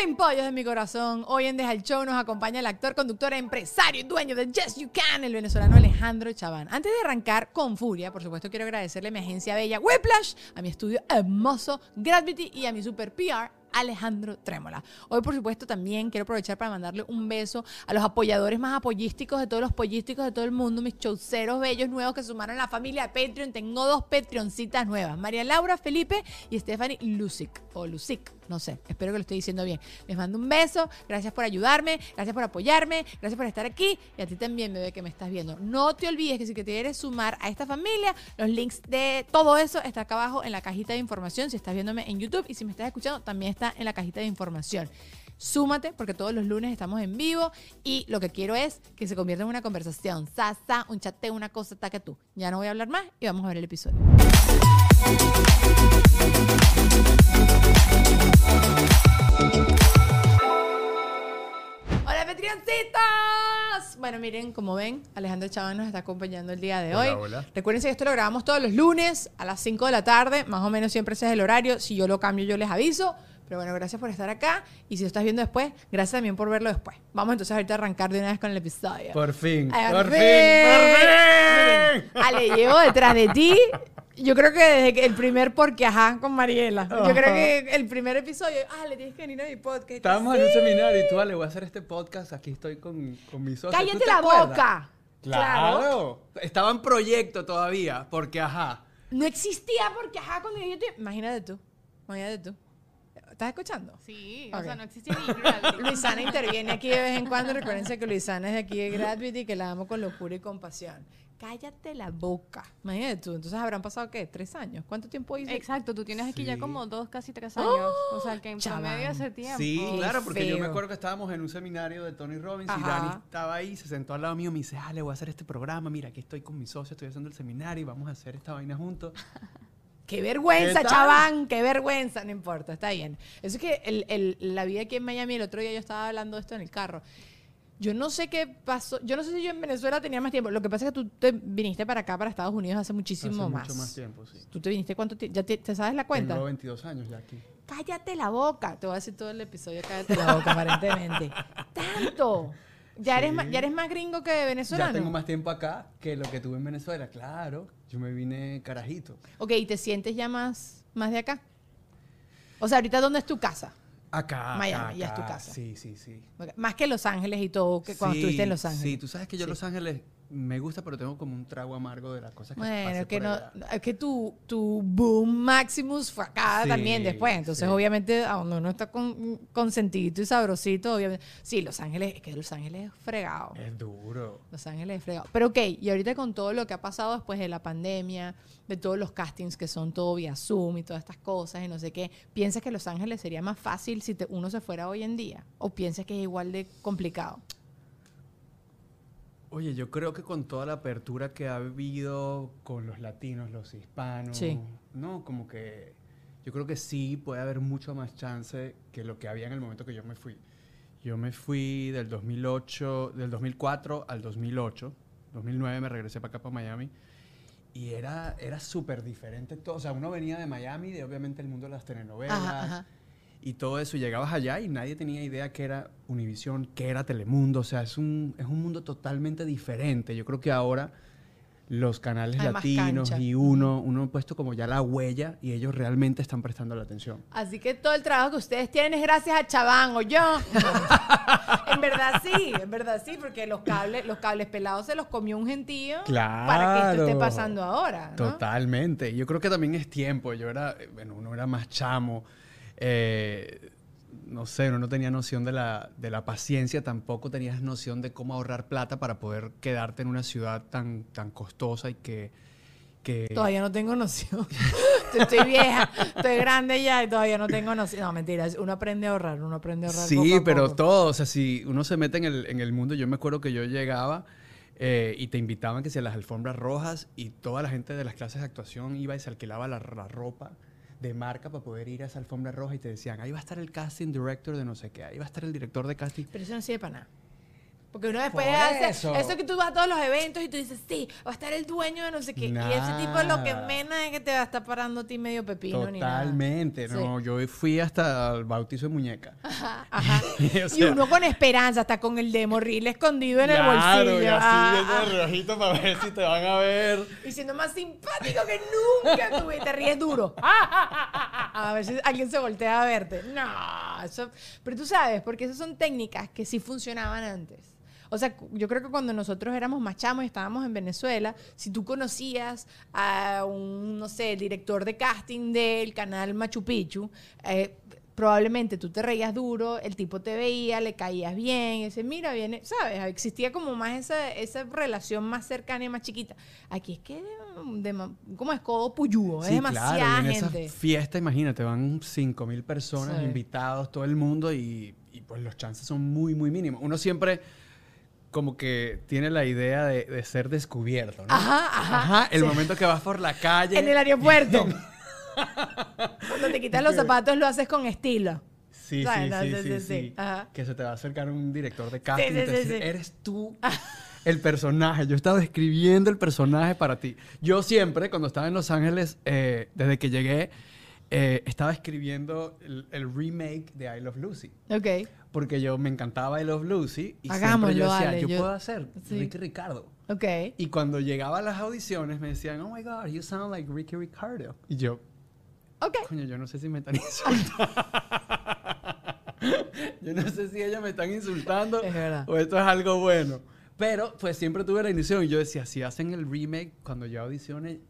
Pimpollos de mi corazón. Hoy en Deja el Show nos acompaña el actor, conductor, empresario y dueño de Yes You Can, el venezolano Alejandro Chaván. Antes de arrancar con furia, por supuesto quiero agradecerle a mi agencia bella Whiplash, a mi estudio hermoso Gravity y a mi super PR Alejandro Trémola. Hoy, por supuesto, también quiero aprovechar para mandarle un beso a los apoyadores más apoyísticos de todos los pollísticos de todo el mundo, mis chauceros bellos nuevos que sumaron a la familia Patreon. Tengo dos Patreoncitas nuevas, María Laura Felipe y Stephanie Lucic, o Lucic, no sé, espero que lo esté diciendo bien. Les mando un beso, gracias por ayudarme, gracias por apoyarme, gracias por estar aquí y a ti también, bebé, que me estás viendo. No te olvides que si quieres sumar a esta familia, los links de todo eso está acá abajo en la cajita de información si estás viéndome en YouTube y si me estás escuchando también está en la cajita de información. Súmate porque todos los lunes estamos en vivo y lo que quiero es que se convierta en una conversación. Sasa, un chateo, una cosa, taca tú. Ya no voy a hablar más y vamos a ver el episodio. Hola, Petrioncitos. Bueno, miren, como ven, Alejandro Chaván nos está acompañando el día de Hola, hoy. hola. Recuerden que esto lo grabamos todos los lunes a las 5 de la tarde, más o menos siempre ese es el horario. Si yo lo cambio, yo les aviso. Pero bueno, gracias por estar acá. Y si lo estás viendo después, gracias también por verlo después. Vamos entonces ahorita a arrancar de una vez con el episodio. Por fin, por fin, fin. por fin. Ale, llevo detrás de ti. Yo creo que desde el primer porque ajá con Mariela. Yo creo que el primer episodio, Ale, tienes que venir a mi podcast. Estábamos en un seminario y tú, Ale, voy a hacer este podcast. Aquí estoy con, con mi socio. ¿Tú Cállate te la acuerdas? boca. Claro. Estaba en proyecto todavía, porque ajá. No existía porque ajá cuando yo te... Imagínate tú. Imagínate tú. ¿Estás escuchando? Sí, o sea, no existía ni Gravity. Luisana interviene aquí de vez en cuando. Recuérdense que Luisana es de aquí de Gravity y que la amo con locura y compasión. Cállate la boca. Imagínate tú. Entonces habrán pasado, ¿qué? ¿Tres años? ¿Cuánto tiempo hice? Exacto, tú tienes aquí ya como dos, casi tres años. o sea, que en promedio hace tiempo. Sí, Qué claro, porque yo me acuerdo que estábamos en un seminario de Tony Robbins Ajá. y Dani estaba ahí, se sentó al lado mío y me dice, Ale, voy a hacer este programa. Mira, aquí estoy con mi socio, estoy haciendo el seminario y vamos a hacer esta vaina juntos. ¡Qué vergüenza, chaván! ¡Qué vergüenza! No importa, está bien. Eso es que el- el- la vida aquí en Miami, el otro día yo estaba hablando de esto en el carro. Yo no sé qué pasó. Yo no sé si yo en Venezuela tenía más tiempo. Lo que pasa es que tú te viniste para acá, para Estados Unidos, hace muchísimo Hace más. mucho más tiempo, sí. ¿Tú te viniste cuánto tiempo? ¿Ya te, te sabes la cuenta? Tengo 22 años ya aquí. Cállate la boca. Te voy a decir todo el episodio, cállate la boca, aparentemente. ¡Tanto! ¿Ya, eres más, ¿Ya eres más gringo que venezolano? Ya tengo más tiempo acá que lo que tuve en Venezuela, claro. Yo me vine carajito. Ok, ¿y te sientes ya más, más de acá? O sea, ahorita, ¿dónde es tu casa? Acá. Miami, acá, ya es tu casa. Sí, sí, sí. Más que Los Ángeles y todo, que cuando Sí, estuviste en Los Ángeles. Sí, tú sabes que yo Sí. Los Ángeles me gusta, pero tengo como un trago amargo de las cosas que Bueno, pasé que, por no, allá. es que tu, tu boom Maximus fue acá Sí, también después. Entonces, sí. obviamente, a donde uno está con, consentidito y sabrosito, obviamente. Sí, Los Ángeles, es que Los Ángeles es fregado. Es duro. Los Ángeles es fregado. Pero ok, y ahorita con todo lo que ha pasado después de la pandemia, de todos los castings que son todo vía Zoom y todas estas cosas y no sé qué, ¿piensas que Los Ángeles sería más fácil si te- uno se fuera hoy en día? ¿O piensas que es igual de complicado? Oye, yo creo que con toda la apertura que ha habido con los latinos, los hispanos, Sí. no, como que yo creo que sí puede haber mucho más chance que lo que había en el momento que yo me fui. Yo me fui del 2008, del 2004 al 2008. 2009 me regresé para acá, para Miami. Y era, era súper diferente todo. O sea, uno venía de Miami, de obviamente el mundo de las telenovelas Ajá, ajá. Y todo eso. Y llegabas allá y nadie tenía idea que era Univisión, que era Telemundo. O sea, es un, es un mundo totalmente diferente. Yo creo que ahora los canales Hay latinos y uno, uno ha puesto como ya la huella y ellos realmente están prestando la atención. Así que todo el trabajo que ustedes tienen es gracias a Chabán o yo. en verdad sí, en verdad sí, porque los cables, los cables pelados se los comió un gentío para que esto esté Claro. pasando ahora. ¿no? Totalmente. Yo creo que también es tiempo. Yo era, eh, bueno, uno era más chamo. Eh, no sé, uno no tenía noción de la, de la paciencia, tampoco tenías noción de cómo ahorrar plata para poder quedarte en una ciudad tan, tan costosa y que... que Todavía no tengo noción. estoy vieja, estoy grande ya y todavía no tengo noción. No, mentira, uno aprende a ahorrar, uno aprende a ahorrar. Sí, poco a pero poco. todo, o sea, si uno se mete en el, en el mundo, yo me acuerdo que yo llegaba eh, y te invitaban que si a las alfombras rojas y toda la gente de las clases de actuación iba y se alquilaba la, la ropa de marca para poder ir a esa alfombra roja y te decían, ahí va a estar el casting director de no sé qué, ahí va a estar el director de casting. Pero eso no sirve para nada. Porque uno después Por hace eso. eso. que tú vas a todos los eventos y tú dices, sí, va a estar el dueño de no sé qué. Y ese tipo lo que menos es que te va a estar parando a ti medio pepino ni nada. Totalmente, no, yo fui hasta el bautizo de muñeca. Ajá, ajá. O y uno con esperanza, hasta con el demo reel escondido en el Claro, bolsillo. y así Ah, ah. el para ver si te van a ver. Y siendo más simpático que nunca y te ríes duro. A ver si alguien se voltea a verte. No, eso. Pero tú sabes, porque esas son técnicas que sí funcionaban antes. O sea, yo creo que cuando nosotros éramos más chamos y estábamos en Venezuela, si tú conocías a un, no sé, director de casting del canal Machu Picchu, eh, probablemente tú te reías duro, el tipo te veía, le caías bien, y dice, mira, viene, ¿sabes? Existía como más esa, esa relación más cercana y más chiquita. Aquí es que, de, de como es codo puyúo, es Sí, demasiada claro, y en gente. esa fiesta, imagínate, van 5 mil personas Sí. invitados, todo el mundo, y, y, pues los chances son muy, muy mínimos. Uno siempre como que tiene la idea de, de ser descubierto, ¿no? Ajá, ajá. el Sí. momento que vas por la calle. En el aeropuerto. Cuando te quitas los zapatos lo haces con estilo. Sí, sí, No, sí, sí, sí, sí. Ajá. Que se te va a acercar un director de casting y te eres tú el personaje. Yo estaba escribiendo el personaje para ti. Yo siempre, cuando estaba en Los Ángeles, eh, desde que llegué, eh, estaba escribiendo el, el remake de I Love Lucy. Ok. Porque yo me encantaba I Love Lucy y Hagámoslo, siempre yo decía, dale, yo, yo- puedo hacer sí. Ricky Ricardo. Ok. Y cuando llegaba a las audiciones me decían, oh my God, you sound like Ricky Ricardo. Y yo, Ok. Coño, yo no sé si me están insultando. yo no sé si ellos me están insultando Es verdad. o esto es algo bueno. Pero pues siempre tuve la ilusión y yo decía, si hacen el remake cuando yo audicione,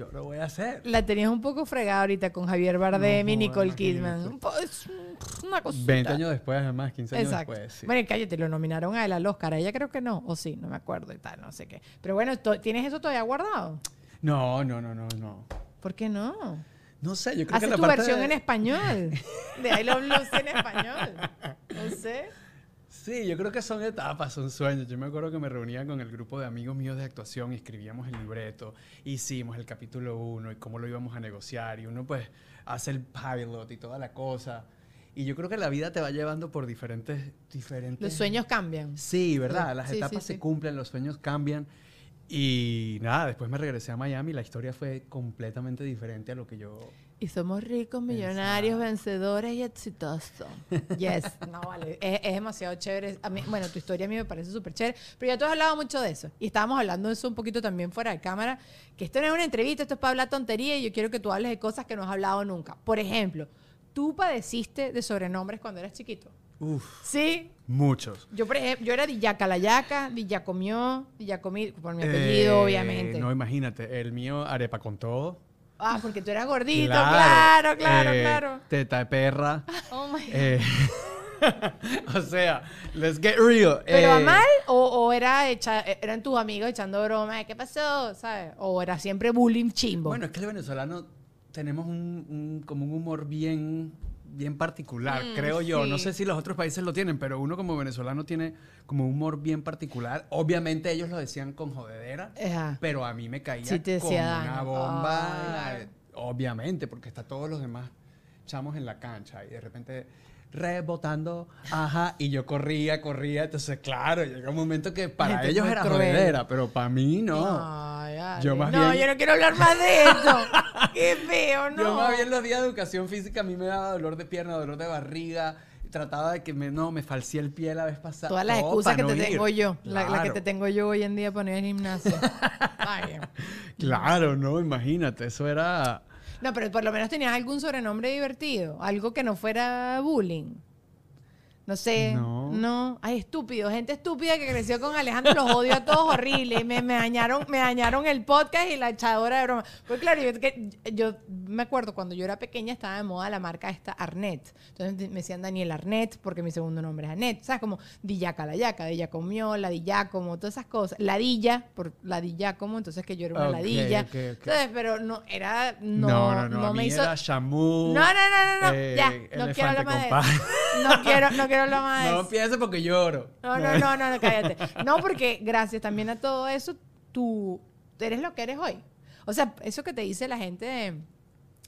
yo lo voy a hacer. La tenías un poco fregada ahorita con Javier Bardem No, y Nicole. Kidman. Un po- es una cosita. 20 años después, además, 15 años Exacto. después. sí. Bueno, cállate, lo nominaron a él al Oscar. A ella creo que no. O sí, no me acuerdo y tal, no sé qué. Pero bueno, ¿tienes eso todavía guardado? No, no, no, no, no. ¿Por qué no? No sé, yo creo Hace que la tu parte versión de- en español. De I Love Lucy en español. No sé. Sí, yo creo que son etapas, son sueños. Yo me acuerdo que me reunía con el grupo de amigos míos de actuación y escribíamos el libreto, hicimos el capítulo 1 y cómo lo íbamos a negociar y uno pues hace el pilot y toda la cosa. Y yo creo que la vida te va llevando por diferentes... diferentes... Los sueños cambian. Sí, ¿verdad? Las sí, etapas sí, se cumplen, los sueños cambian. Y nada, después me regresé a Miami y la historia fue completamente diferente a lo que yo... Y somos ricos, millonarios, vencedores y exitosos. Yes. No, vale. Es, es demasiado chévere. A mí, bueno, tu historia a mí me parece súper chévere. Pero ya tú has hablado mucho de eso. Y estábamos hablando de eso un poquito también fuera de cámara. Que esto no es una entrevista, esto es para hablar tontería. Y yo quiero que tú hables de cosas que no has hablado nunca. Por ejemplo, tú padeciste de sobrenombres cuando eras chiquito. Uf, Sí. muchos. Yo, por ejemplo, yo era Dillaca la Yaca, Dillacomió, Dillacomi, por mi apellido, Eh, obviamente. No, imagínate, el mío arepa con todo. Ah, porque tú eras gordito, claro, claro, eh, claro. Teta de perra. Oh my God. eh, o sea, let's get real. ¿Pero a eh, mal o, o era echa- eran tus amigos echando broma? ¿Qué pasó? ¿Sabes? ¿O era siempre bullying chimbo? Bueno, es que el venezolano tenemos un, un- como un humor bien, bien particular, Mm, creo yo. No sé si los otros países lo tienen, pero uno como venezolano tiene como un humor bien particular. Obviamente ellos lo decían con jodedera, Ajá. pero a mí me caía Sí te como una bomba. Obviamente, porque está todos los demás chamos en la cancha y de repente rebotando, ajá, y yo corría, corría, entonces claro, llega un momento que para ellos era cruel. jodedera, pero para mí no. Yo más no, bien- yo no quiero hablar más de esto. Qué feo, ¿no? Yo más bien los días de educación física a mí me daba dolor de pierna, dolor de barriga. Trataba de que me, no, me falcié el pie la vez pasada. Todas las todo excusas que no te ir. tengo yo. La, la que Claro. te tengo yo hoy en día para no ir al gimnasio. Claro, no, imagínate, eso era... No, pero por lo menos tenías algún sobrenombre divertido. Algo que no fuera bullying. No sé. No. No. Ay, estúpido. Gente estúpida que creció con Alejandro. Los odio a todos horrible. Me, me dañaron, me dañaron el podcast y la echadora de broma. Pues claro, yo, que- yo me acuerdo cuando yo era pequeña estaba de moda la marca esta Arnett. Entonces me decían Daniel Arnett porque mi segundo nombre es Arnett. ¿Sabes? Como Dillaca la yaca, de comió, la como todas esas cosas. Ladilla, por la como, entonces que yo era una Ok, ladilla. ok, ok. ¿Sabes? Pero no, era. No, no, no, no, a me mí hizo. era Shamu. No, no, no, no, no. eh, ya, no quiero hablar más de. No quiero, no quiero más No empieces porque lloro. No, no, no, no, no, cállate. No, porque gracias también a todo eso, tú eres lo que eres hoy. O sea, eso que te dice la gente de,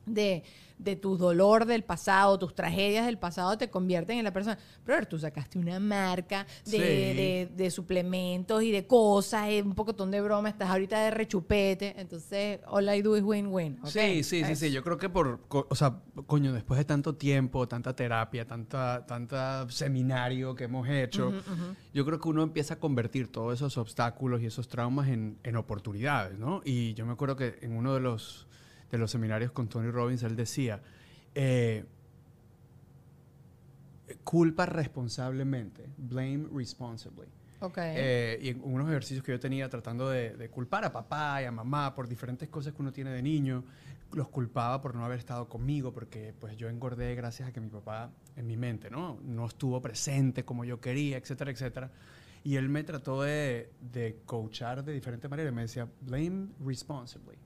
de, de tu dolor del pasado, tus tragedias del pasado te convierten en la persona. Pero tú sacaste una marca de, Sí. de- de suplementos y de cosas, y un pocotón de broma, estás ahorita de rechupete, entonces all I do is win-win. ¿ok? Sí, sí, sí, sí. Yo creo que por, o sea, coño, después de tanto tiempo, tanta terapia, tanta, tanta seminario que hemos hecho, yo creo que uno empieza a convertir todos esos obstáculos y esos traumas en, en oportunidades, ¿no? Y yo me acuerdo que en uno de los, de los seminarios con Tony Robbins, él decía, eh, culpa responsablemente, blame responsibly. Ok. Eh, y en unos ejercicios que yo tenía tratando de, de culpar a papá y a mamá por diferentes cosas que uno tiene de niño, los culpaba por no haber estado conmigo, porque pues yo engordé gracias a que mi papá, en mi mente, ¿no? No estuvo presente como yo quería, etcétera, etcétera. Y él me trató de, de coachar de diferentes maneras. Me decía, blame responsibly.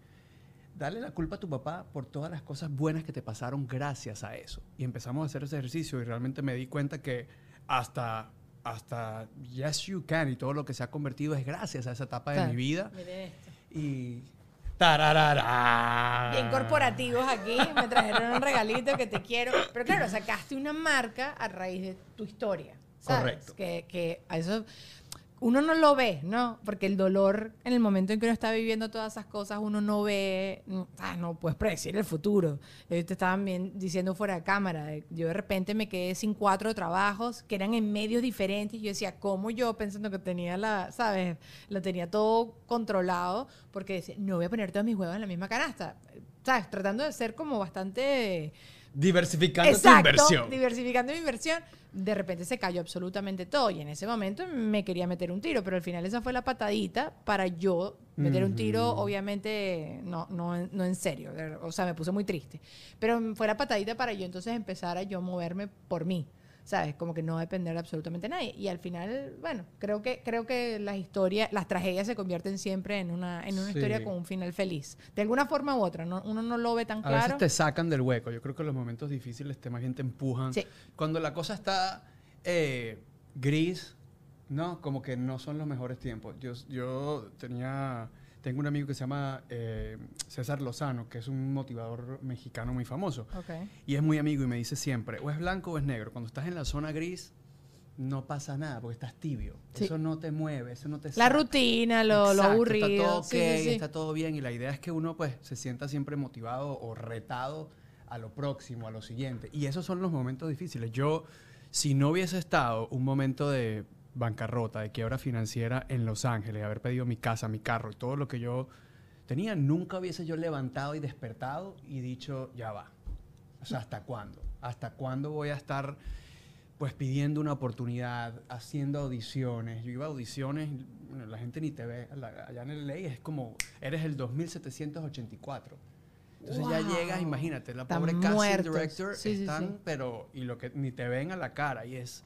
Dale la culpa a tu papá por todas las cosas buenas que te pasaron gracias a eso. Y empezamos a hacer ese ejercicio y realmente me di cuenta que hasta, hasta Yes You Can y todo lo que se ha convertido es gracias a esa etapa de Claro. mi vida. Miren esto. Y... ¡Tararara! Bien corporativos aquí, me trajeron un regalito que te quiero. Pero claro, sacaste una marca a raíz de tu historia. ¿sabes? Correcto. Que, que a eso uno no lo ve, ¿no? Porque el dolor en el momento en que uno está viviendo todas esas cosas, uno no ve, mm, ah, no puedes predecir el futuro. Ellos te estaban bien diciendo fuera de cámara. Yo de repente me quedé sin cuatro trabajos que eran en medios diferentes. Yo decía, ¿cómo yo pensando que tenía la, ¿sabes? Lo tenía todo controlado porque decía, no voy a poner todos mis huevos en la misma canasta. ¿Sabes? Tratando de ser como bastante Diversificando tu Exacto, inversión. diversificando mi inversión. De repente se cayó absolutamente todo y en ese momento me quería meter un tiro, pero al final esa fue la patadita para yo meter un tiro, obviamente no, no, no en serio, o sea, me puse muy triste, pero fue la patadita para yo entonces empezar a yo moverme por mí. ¿Sabes? Como que no depender de absolutamente nadie. Y al final, bueno, creo que, creo que las historias, las tragedias se convierten siempre en una, en una Sí. historia con un final feliz. De alguna forma u otra, ¿no? uno no lo ve tan A claro. veces te sacan del hueco. Yo creo que los momentos difíciles te más bien te empujan. Sí. Cuando la cosa está eh, gris, ¿no? Como que no son los mejores tiempos. Yo, yo tenía, tengo un amigo que se llama eh, César Lozano, que es un motivador mexicano muy famoso. Ok. Y es muy amigo y me dice siempre, o es blanco o es negro. Cuando estás en la zona gris, no pasa nada porque estás tibio. Sí. Eso no te mueve, eso no te La saca. rutina, lo, lo Exacto, aburrido. Está todo ok, sí, sí. está todo bien. Y la idea es que uno pues se sienta siempre motivado o retado a lo próximo, a lo siguiente. Y esos son los momentos difíciles. Yo, si no hubiese estado un momento de bancarrota, de quiebra financiera en Los Ángeles, haber pedido mi casa, mi carro y todo lo que yo tenía, nunca hubiese yo levantado y despertado y dicho, ya va. O sea, ¿hasta cuándo? ¿Hasta cuándo voy a estar pues pidiendo una oportunidad, haciendo audiciones? Yo iba a audiciones, bueno, la gente ni te ve, la- allá en el ley es como, eres el 2784. Entonces ya llegas, imagínate, la Están pobre casting muertos. director Sí, sí, están, sí. pero, y lo que ni te ven a la cara, y es,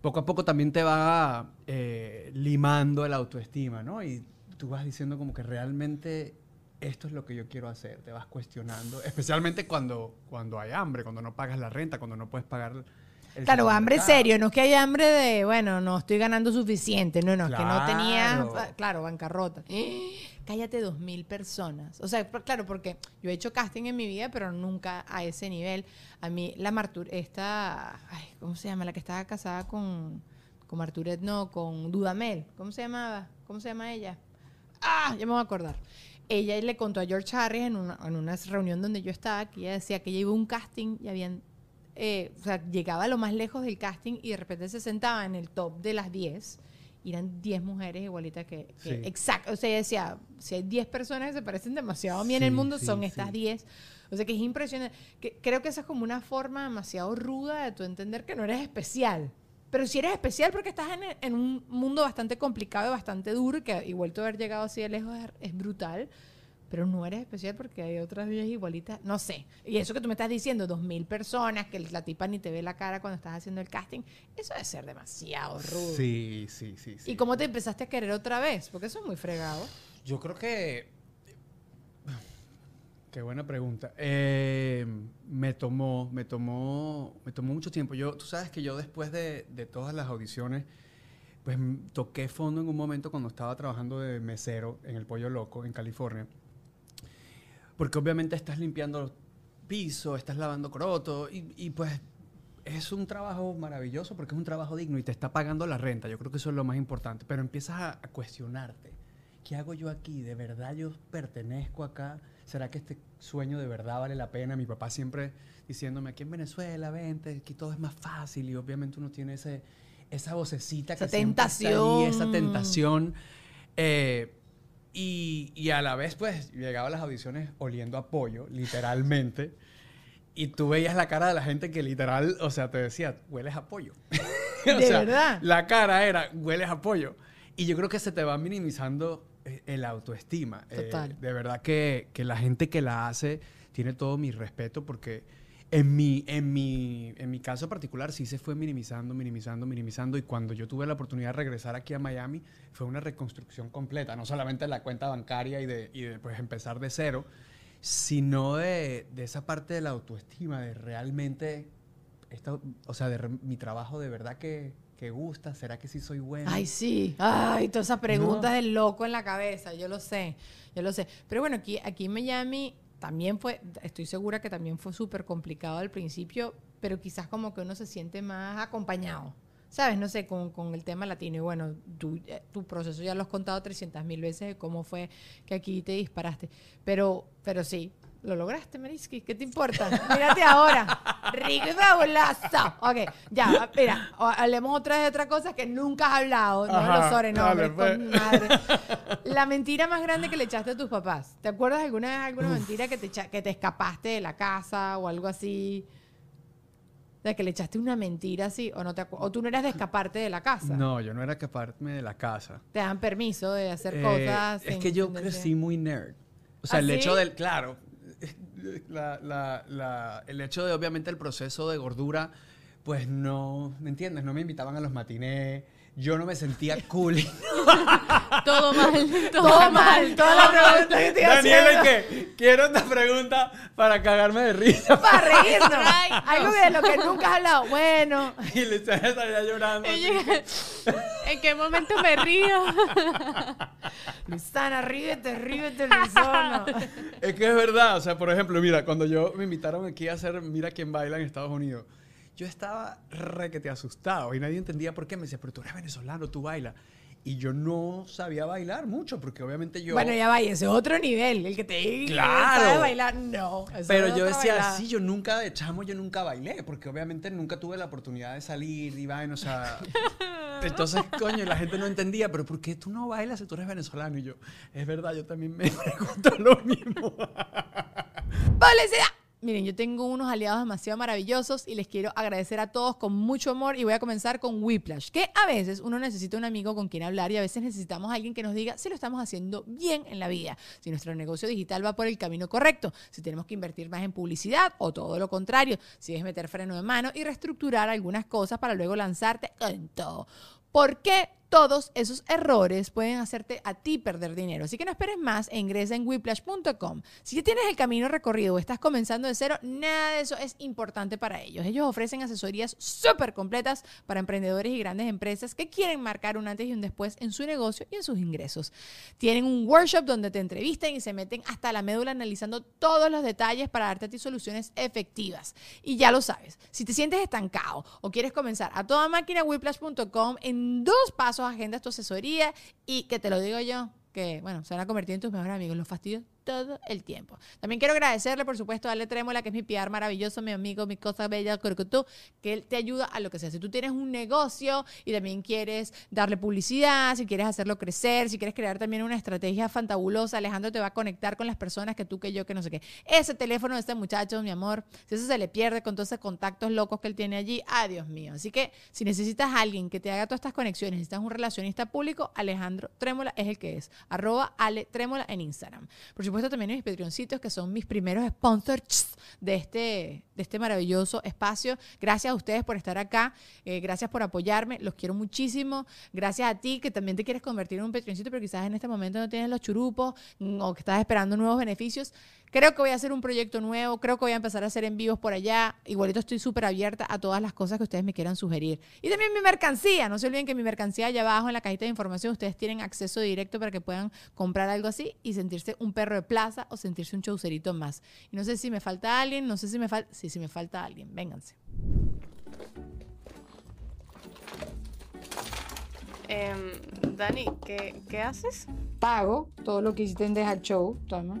poco a poco también te va eh, limando el autoestima, ¿no? Y tú vas diciendo como que realmente esto es lo que yo quiero hacer, te vas cuestionando, especialmente cuando, cuando hay hambre, cuando no pagas la renta, cuando no puedes pagar Claro, hambre serio, no es que haya hambre de, bueno, no estoy ganando suficiente, no, no, es que no tenía, Claro. bancarrota. Cállate, dos mil personas. O sea, claro, porque yo he hecho casting en mi vida, pero nunca a ese nivel. A mí, la Martur, esta, ay, ¿cómo se llama? La que estaba casada con, con Marturet, no, con Dudamel. ¿Cómo se llamaba? ¿Cómo se llama ella? Ah, ya me voy a acordar. Ella le contó a George Harris en una, en una reunión donde yo estaba, que ella decía que ella iba a un casting y habían, eh, o sea, llegaba a lo más lejos del casting y de repente se sentaba en el top de las 10 y eran 10 mujeres igualitas que, que- Sí. exacto, o sea, decía, si hay 10 personas que se parecen demasiado a mí en el Sí, mundo, sí, son sí. estas 10. O sea, que es impresionante. Que, creo que esa es como una forma demasiado ruda de tu entender que no eres especial. Pero si eres especial porque estás en, en un mundo bastante complicado y bastante duro, y que igual tú haber llegado así de lejos es, es brutal, pero no eres especial porque hay otras 10 igualitas, no sé. Y eso que tú me estás diciendo, dos mil personas, que la tipa ni te ve la cara cuando estás haciendo el casting, eso debe ser demasiado rudo. Sí, sí, sí, sí. ¿Y cómo te empezaste a querer otra vez? Porque eso es muy fregado. Yo creo que. Qué buena pregunta. Eh, me tomó, me tomó, me tomó mucho tiempo. Yo, tú sabes que yo después de, de todas las audiciones, pues toqué fondo en un momento cuando estaba trabajando de mesero en el Pollo Loco en California. Porque obviamente estás limpiando piso, estás lavando coroto y, y pues es un trabajo maravilloso porque es un trabajo digno y te está pagando la renta. Yo creo que eso es lo más importante. Pero empiezas a, a cuestionarte. ¿Qué hago yo aquí? ¿De verdad yo pertenezco acá? ¿Será que este sueño de verdad vale la pena? Mi papá siempre diciéndome, aquí en Venezuela, vente, aquí todo es más fácil y obviamente uno tiene ese, esa vocecita Esa que siempre está ahí, esa tentación. tentación. Eh, y, y a la vez, pues, llegaba a las audiciones oliendo a pollo, literalmente. Y tú veías la cara de la gente que literal, o sea, te decía, hueles a pollo. O ¿De sea, verdad? La cara era, hueles a pollo. Y yo creo que se te va minimizando eh, el autoestima. Eh, Total. de verdad que, que la gente que la hace tiene todo mi respeto porque en mi, en, mi, en mi caso particular sí se fue minimizando, minimizando, minimizando. Y cuando yo tuve la oportunidad de regresar aquí a Miami, fue una reconstrucción completa. No solamente la cuenta bancaria y de, y de pues, empezar de cero, sino de, de esa parte de la autoestima, de realmente, esto, o sea, de re- mi trabajo de verdad que, que gusta, ¿será que sí soy bueno? Ay, sí. Ay, todas esas preguntas No. del loco en la cabeza. Yo lo sé. Yo lo sé. Pero bueno, aquí, aquí en Miami también fue, estoy segura que también fue súper complicado al principio, pero quizás como que uno se siente más acompañado. ¿Sabes? No sé, con, con el tema latino. Y bueno, tú, eh, tu proceso ya lo has contado 300 mil veces de cómo fue que aquí te disparaste. Pero, pero sí, lo lograste, Mariski. ¿Qué te importa? Mírate ahora. Rico y fabuloso. Ok, ya, mira, hablemos otra vez de otra cosa que nunca has hablado. No Ajá, los dale, con pues. madre. La mentira más grande que le echaste a tus papás. ¿Te acuerdas alguna vez alguna mentira que te, que te escapaste de la casa o algo así? O sea, que le echaste una mentira así, o no te o tú no eras de escaparte de la casa. No, yo no era escaparme de la casa. Te dan permiso de hacer Eh, cosas. Es que yo crecí muy nerd. O sea, ¿Ah, el sí? hecho del. Claro. la- la- la- el hecho de, obviamente, el proceso de gordura, pues no. ¿Me entiendes? No me invitaban a los matinés. Yo no me sentía cool. Todo mal. Todo, Todo mal, toda la pregunta que te Daniela, ¿y haciendo. qué? Quiero esta pregunta para cagarme de risa. Para reírnos. Ay. Algo de lo que nunca has hablado. Bueno, Y le estaría llorando. Y llega- ¿En qué momento me río? Luisana, ríete, ríete, Luisana. Es que es verdad, o sea, por ejemplo, mira, cuando yo me invitaron aquí a hacer Mira quién baila en Estados Unidos, yo estaba requete asustado y nadie entendía por qué. Me decía, pero tú eres venezolano, tú bailas. Y yo no sabía bailar mucho, porque obviamente yo... Bueno, ya vaya, ese es otro nivel. El que te diga que Claro. bailar, no. Pero yo decía, sí, yo nunca, de chamo, yo nunca bailé, porque obviamente nunca tuve la oportunidad de salir y vaina, o sea... Entonces, coño, la gente no entendía, pero ¿por qué tú no bailas si tú eres venezolano? Y yo, es verdad, yo también me pregunto lo mismo. ¡Publicidad! Miren, yo tengo unos aliados demasiado maravillosos y les quiero agradecer a todos con mucho amor y voy a comenzar con Whiplash, que a veces uno necesita un amigo con quien hablar y a veces necesitamos a alguien que nos diga si lo estamos haciendo bien en la vida, si nuestro negocio digital va por el camino correcto, si tenemos que invertir más en publicidad o todo lo contrario, si es meter freno de mano y reestructurar algunas cosas para luego lanzarte en todo. ¿Por qué todos esos errores pueden hacerte a ti perder dinero? Así que no esperes más e ingresa en whiplash.com. Si ya tienes el camino recorrido o estás comenzando de cero, nada de eso es importante para ellos. Ellos ofrecen asesorías súper completas para emprendedores y grandes empresas que quieren marcar un antes y un después en su negocio y en sus ingresos. Tienen un workshop donde te entrevistan y se meten hasta la médula analizando todos los detalles para darte a ti soluciones efectivas. Y ya lo sabes, si te sientes estancado o quieres comenzar a toda máquina, whiplash.com, en dos pasos agendas tu asesoría y que te lo digo yo, que bueno, se van a convertir en tus mejores amigos, los fastidios todo el tiempo. También quiero agradecerle, por supuesto, a Ale Trémola, que es mi PR maravilloso, mi amigo, mi cosa bella, tú, que él te ayuda a lo que sea. Si tú tienes un negocio y también quieres darle publicidad, si quieres hacerlo crecer, si quieres crear también una estrategia fantabulosa, Alejandro te va a conectar con las personas que tú, que yo, que no sé qué. Ese teléfono de este muchacho, mi amor, si eso se le pierde con todos esos contactos locos que él tiene allí, adiós mío. Así que si necesitas a alguien que te haga todas estas conexiones, necesitas un relacionista público, Alejandro Trémola es el que es. Arroba Ale Trémola en Instagram. Por supuesto, también mis Patreoncitos, que son mis primeros sponsors de este, de este maravilloso espacio. Gracias a ustedes por estar acá. Eh, gracias por apoyarme. Los quiero muchísimo. Gracias a ti, que también te quieres convertir en un Patreoncito, pero quizás en este momento no tienes los churupos mm, o que estás esperando nuevos beneficios. Creo que voy a hacer un proyecto nuevo. Creo que voy a empezar a hacer en vivos por allá. Igualito estoy súper abierta a todas las cosas que ustedes me quieran sugerir. Y también mi mercancía. No se olviden que mi mercancía allá abajo en la cajita de información ustedes tienen acceso directo para que puedan comprar algo así y sentirse un perro de plaza o sentirse un chaucerito más. Y no sé si me falta alguien, no sé si me falta... Sí, sí me falta alguien. Vénganse. Em, Dani, ¿qué, ¿qué haces? Pago todo lo que hiciste en Deja Show, toma.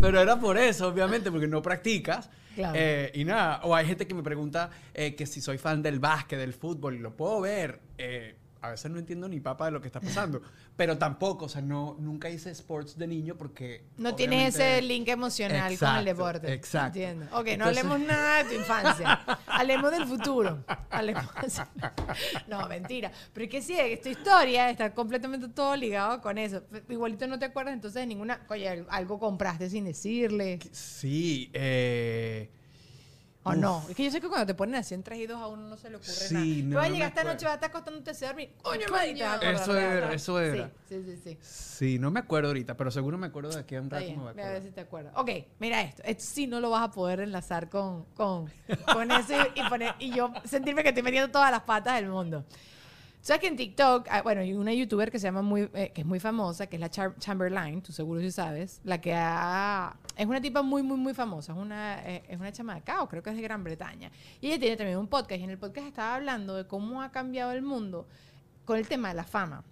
Pero era por eso, obviamente, porque no practicas. Claro. Eh, y nada, o hay gente que me pregunta eh, que si soy fan del básquet, del fútbol, y lo puedo ver. eh, a veces no entiendo ni papa de lo que está pasando. pero tampoco, o sea, no, nunca hice sports de niño porque. No tienes ese link emocional con el Exacto, deporte. exacto. Entiendo. Ok, no Entonces- hablemos nada de tu infancia. hablemos del futuro. Hablemos No, mentira. Pero es que sí, es tu historia está completamente todo ligado con eso. Igualito no te acuerdas entonces de ninguna. Oye, algo compraste sin decirle. Sí, eh. O uf, no. Es que yo sé que cuando te ponen así en 3 y 2 a uno no se le ocurre Sí, nada. no, vas a llegar esta noche, vas a estar acostándote a dormir. Coño, madre, acordar Eso era, eso era. Sí, sí, sí. sí. Sí, no me acuerdo ahorita, pero seguro me acuerdo de aquí a un rato bien, me voy a voy a ver acordar. si te acuerdas. Ok, mira esto. Esto sí no lo vas a poder enlazar con, con, con eso y, y poner, y yo sentirme que estoy metiendo todas las patas del mundo. ¿Sabes que en TikTok, ah, bueno, hay una youtuber que se llama muy, eh, que es muy famosa, que es la Char- Chamberlain, tú seguro si sabes, la que ha- es una tipa muy, muy, muy famosa, es una, eh, es una chama de acá, o creo que es de Gran Bretaña. Y ella tiene también un podcast, y en el podcast estaba hablando de cómo ha cambiado el mundo con el tema de la fama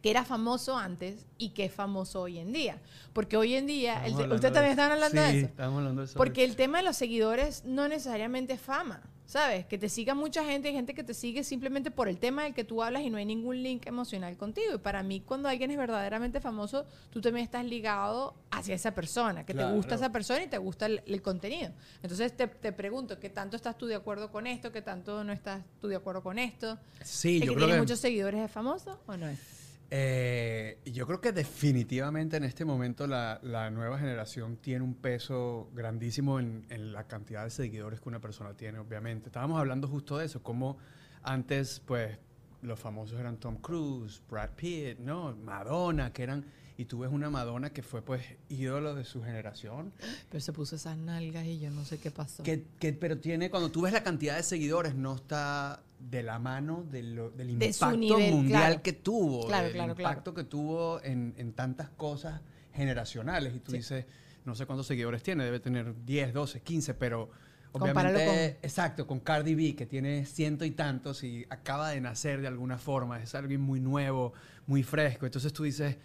que era famoso antes y que es famoso hoy en día. Porque hoy en día, ustedes de también estaban hablando sí, de eso. estamos hablando de eso. Porque el tema de los seguidores no necesariamente es fama, ¿sabes? Que te siga mucha gente, hay gente que te sigue simplemente por el tema del que tú hablas y no hay ningún link emocional contigo. Y para mí, cuando alguien es verdaderamente famoso, tú también estás ligado hacia esa persona, que te gusta esa persona y te gusta el, el contenido. Entonces te, te pregunto, ¿qué tanto estás tú de acuerdo con esto? ¿Qué tanto no estás tú de acuerdo con esto? Sí, ¿El yo que creo tiene que... muchos seguidores es famoso o no es? Eh, yo creo que definitivamente en este momento la, nueva generación tiene un peso grandísimo en la cantidad de seguidores que una persona tiene, obviamente. Estábamos hablando justo de eso, como antes, pues, los famosos eran Tom Cruise, Brad Pitt, ¿no? Madonna, que eran... Y tú ves una Madonna que fue, pues, ídolo de su generación. Pero se puso esas nalgas y yo no sé qué pasó. Que, que- pero tiene, cuando tú ves la cantidad de seguidores, no está de la mano de lo- del De impacto nivel, mundial claro. que tuvo, Claro, del claro, impacto que tuvo en, en tantas cosas generacionales. Y tú Sí. dices, no sé cuántos seguidores tiene, debe tener 10, 12, 15, pero obviamente, exacto, con Cardi B, que tiene ciento y tantos y acaba de nacer de alguna forma, es alguien muy nuevo, muy fresco. Entonces tú dices,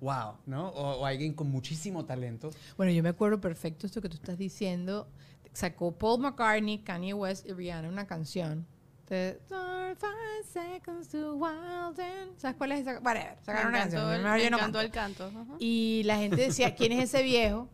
wow, ¿no? O, o alguien con muchísimo talento. Bueno, yo me acuerdo perfecto esto que tú estás diciendo. Sacó Paul McCartney, Kanye West y Rihanna una canción. De Seconds to Wild and- ¿Sabes cuál es esa? Whatever, sacaron me una canción. el, yo no encantó canto. el canto. ajá. Y la gente decía, ¿quién es ese viejo?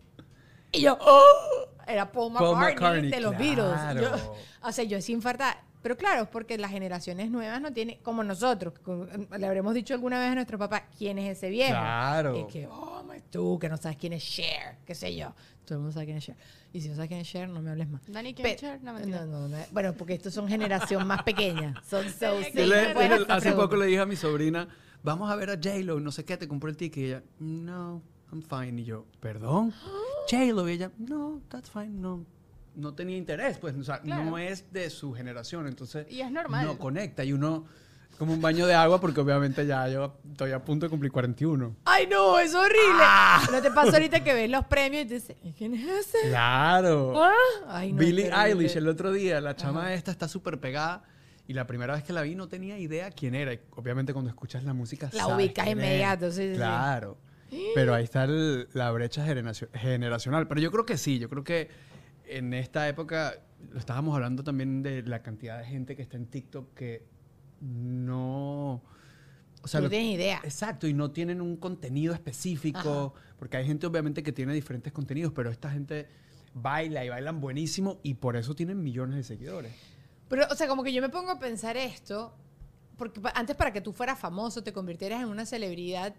Y yo, ¡oh! Era Paul Paul McCartney, McCartney, de los claro. Beatles. Yo- o sea, yo sin infartar. Pero claro, es porque las generaciones nuevas no tienen, como nosotros, con- le habremos dicho alguna vez a nuestro papá, ¿quién es ese viejo? Claro. Y que, oh, tú que no sabes quién es Cher, qué sé yo. Todo el mundo sabe quién es Cher. Y si no sabes quién es Cher, no me hables más. Dani, ¿quién es Cher? No, no, no, no. Bueno, porque estos son generación más pequeña. Son so sí, Yo le- le- hace pregunta. poco le dije a mi sobrina, vamos a ver a J-Lo, no sé qué, te compré el ticket. Y ella, no, I'm fine. Y yo, ¿perdón? J-Lo. Y ella, no, that's fine, no. No tenía interés, pues, o sea, Claro. no es de su generación, entonces Y es normal. no conecta. Y uno, como un baño de agua, porque obviamente ya yo estoy a punto de cumplir 41. Ay, no, es horrible. Ah. ¿No te pasa ahorita que ves los premios y te dices, ¿y quién es ese? ¡Claro! Ah, Ay, no, Billie. Eilish el otro día, la chama esta está súper pegada. Y la primera vez que la vi no tenía idea quién era. Y obviamente cuando escuchas la música La sabes ubicas inmediato, sí, sí, sí. Claro. Pero ahí está el- la brecha generacio- generacional. Pero yo creo que sí, yo creo que en esta época, lo estábamos hablando también de la cantidad de gente que está en TikTok que no... O sea, no tienes idea. Exacto, y no tienen un contenido específico, porque hay gente obviamente que tiene diferentes contenidos, pero esta gente baila y bailan buenísimo y por eso tienen millones de seguidores. Pero, o sea, como que yo me pongo a pensar esto, porque antes para que tú fueras famoso, te convirtieras en una celebridad,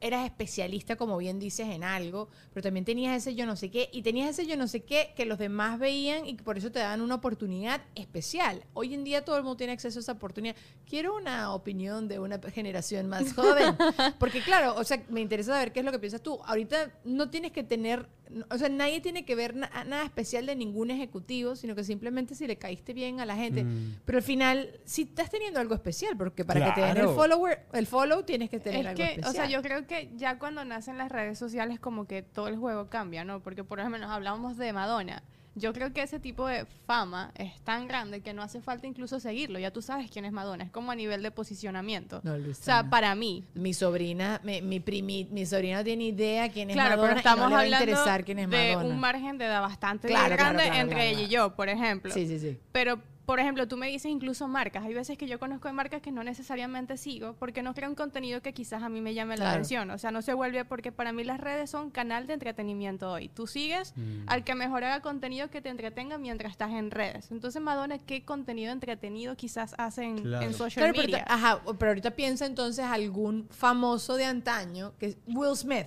eras especialista, como bien dices, en algo, pero también tenías ese yo no sé qué, y tenías ese yo no sé qué que los demás veían y que por eso te daban una oportunidad especial. Hoy en día todo el mundo tiene acceso a esa oportunidad. Quiero una opinión de una generación más joven, porque claro, o sea, me interesa saber qué es lo que piensas tú. Ahorita no tienes que tener, o sea, nadie tiene que ver na- nada especial de ningún ejecutivo, sino que simplemente si le caíste bien a la gente. Mm. Pero al final, si estás teniendo algo especial, porque para que te den el follower, el follow tienes que tener Es algo que, especial. o sea, yo creo que ya cuando nacen las redes sociales como que todo el juego cambia, ¿no? Porque por ejemplo nos hablábamos de Madonna. Yo creo que ese tipo de fama es tan grande que no hace falta incluso seguirlo. Ya tú sabes quién es Madonna. Es como a nivel de posicionamiento. No, o sea, para mí. Mi sobrina, mi, mi, primi- mi sobrina no tiene idea quién es Claro, Madonna pero estamos y no le va a hablando interesar quién es de Madonna. un margen de edad bastante Claro, grande claro, entre ella y yo, por ejemplo. Sí, sí, sí. Pero, por ejemplo, tú me dices incluso marcas. Hay veces que yo conozco de marcas que no necesariamente sigo porque no crean contenido que quizás a mí me llame la atención. O sea, no se vuelve porque para mí las redes son canal de entretenimiento hoy. Tú sigues Mm. al que mejor haga contenido que te entretenga mientras estás en redes. Entonces, Madonna, ¿qué contenido entretenido quizás hace en, Claro. en social Claro, pero, media? ahorita- ajá, pero ahorita piensa entonces algún famoso de antaño, que es Will Smith,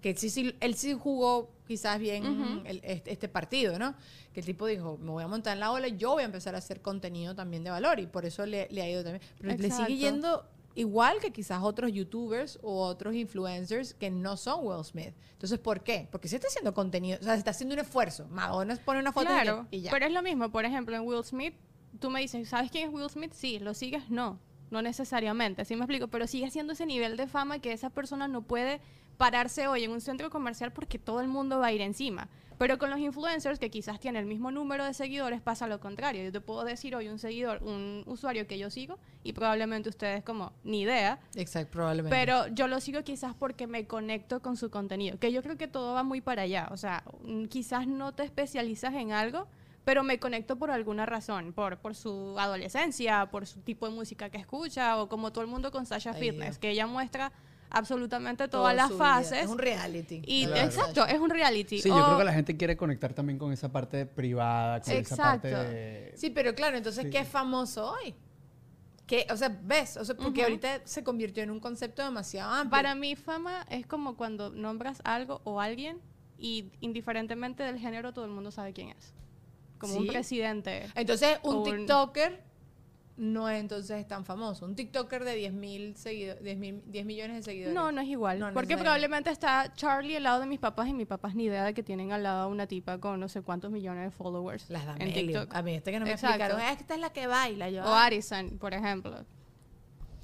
que sí, sí, él sí jugó quizás bien Ujú. el- este, este partido, ¿no? Que el tipo dijo, me voy a montar en la ola y yo voy a empezar a hacer contenido también de valor y por eso le, le ha ido también. Pero le Exacto. sigue yendo igual que quizás otros youtubers o otros influencers que no son Will Smith. Entonces, ¿por qué? Porque se está haciendo contenido, o sea, se está haciendo un esfuerzo. Madonna pone una foto Claro, y ya. pero es lo mismo. Por ejemplo, en Will Smith, tú me dices, ¿sabes quién es Will Smith? Sí, ¿lo sigues? No, no necesariamente, así me explico, pero sigue siendo ese nivel de fama que esa persona no puede pararse hoy en un centro comercial porque todo el mundo va a ir encima. Pero con los influencers, que quizás tienen el mismo número de seguidores, pasa lo contrario. Yo te puedo decir hoy un seguidor, un usuario que yo sigo, y probablemente ustedes como ni idea, Exacto, probablemente. pero yo lo sigo quizás porque me conecto con su contenido, que yo creo que todo va muy para allá. O sea, mm, quizás no te especializas en algo, pero me conecto por alguna razón, por, por su adolescencia, por su tipo de música que escucha, o como todo el mundo con Sasha Ay, Fitness, Dios. que ella muestra absolutamente Toda todas las fases. Es un reality. Y Claro. exacto, es un reality. Sí, yo O- creo que la gente quiere conectar también con esa parte privada, con esa parte Exacto. de... Sí, pero claro, entonces, Sí. ¿qué es famoso hoy? ¿Qué, o sea, ves, o sea, porque Ujú. ahorita se convirtió en un concepto demasiado amplio. Para mí fama es como cuando nombras algo o alguien y indiferentemente del género todo el mundo sabe quién es. Como un Sí. presidente. Entonces, un un- TikToker no es entonces tan famoso. Un TikToker de 10 mil seguidores, 10, mil- 10 millones de seguidores. No, no es igual. No, porque probablemente está Charlie al lado de mis papás y mis papás ni idea de que tienen al lado una tipa con no sé cuántos millones de followers Las en D'Amelio. TikTok. A mí, este que no me Exacto. explicaron, "Ah, esta es la que baila. Yo, O "Ah". Arison, por ejemplo.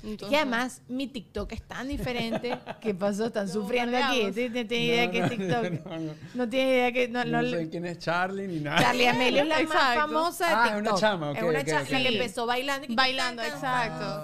Es Entonces- que además mi TikTok es tan diferente. ¿Qué pasó? Están sufriendo aquí. No tiene idea No, que es TikTok. no, no. No tiene idea que... No, No, no, sé quién es Charlie ni nada. Charlie Amelio es la más famosa de Ah, es TikTok. una chama, ok, es una chama ok. la que Sí. empezó bailando. y Bailando, exacto.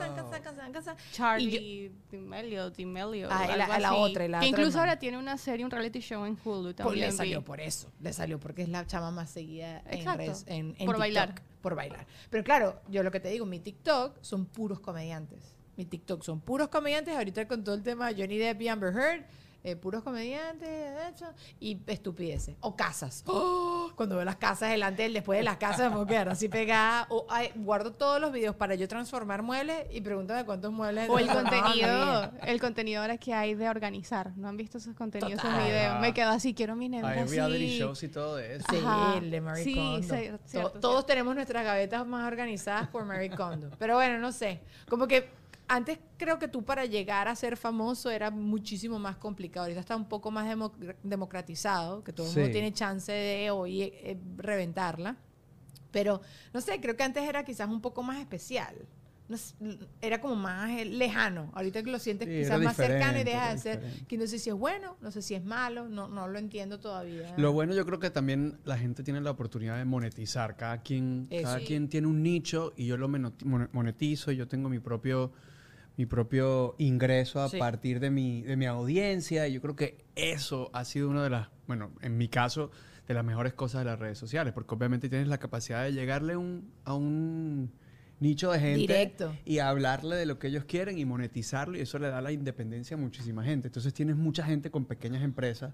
Charlie D'Amelio, D'Amelio. Ah, la- algo la así. otra, la Que otra incluso ahora tiene una serie, un reality show en Hulu también. le salió por eso. Le salió porque es la chama más seguida en Por TikTok, bailar. Por bailar. Pero claro, yo lo que te digo, mi TikTok son puros comediantes. Mi TikTok son puros comediantes. Ahorita con todo el tema de Johnny Depp y Amber Heard, eh, puros comediantes de hecho, y estupideces. O casas. ¡Oh! Cuando veo las casas delante del después de las casas, me voy a quedar así pegada. O ay, guardo todos los videos para yo transformar muebles y pregúntame cuántos muebles. O el contenido, el contenido ahora que hay de organizar. ¿No han visto esos contenidos Total. en video? Me quedo así, quiero mi nevera Hay reality shows y todo eso. Sí, Ajá. el de Mary Sí, Kondo. cier- To- cierto, Todos cierto. tenemos nuestras gavetas más organizadas por Mary Kondo. Pero bueno, no sé. Como que antes creo que tú para llegar a ser famoso era muchísimo más complicado. Ahorita está un poco más demo- democratizado, que todo el mundo tiene chance de hoy eh, eh, reventarla. Pero, no sé, creo que antes era quizás un poco más especial. No sé, era como más eh, lejano. Ahorita que lo sientes Sí, quizás más cercano y deja de ser. Que no sé si es bueno, no sé si es malo, no, no lo entiendo todavía. Lo bueno yo creo que también la gente tiene la oportunidad de monetizar. Cada quien, Eso. cada quien tiene un nicho y yo lo monetizo y yo tengo mi propio mi propio ingreso a Sí. partir de mi, de mi audiencia y yo creo que eso ha sido una de las, bueno, en mi caso, de las mejores cosas de las redes sociales, porque obviamente tienes la capacidad de llegarle un- a un nicho de gente Directo. y hablarle de lo que ellos quieren y monetizarlo y eso le da la independencia a muchísima gente. Entonces tienes mucha gente con pequeñas empresas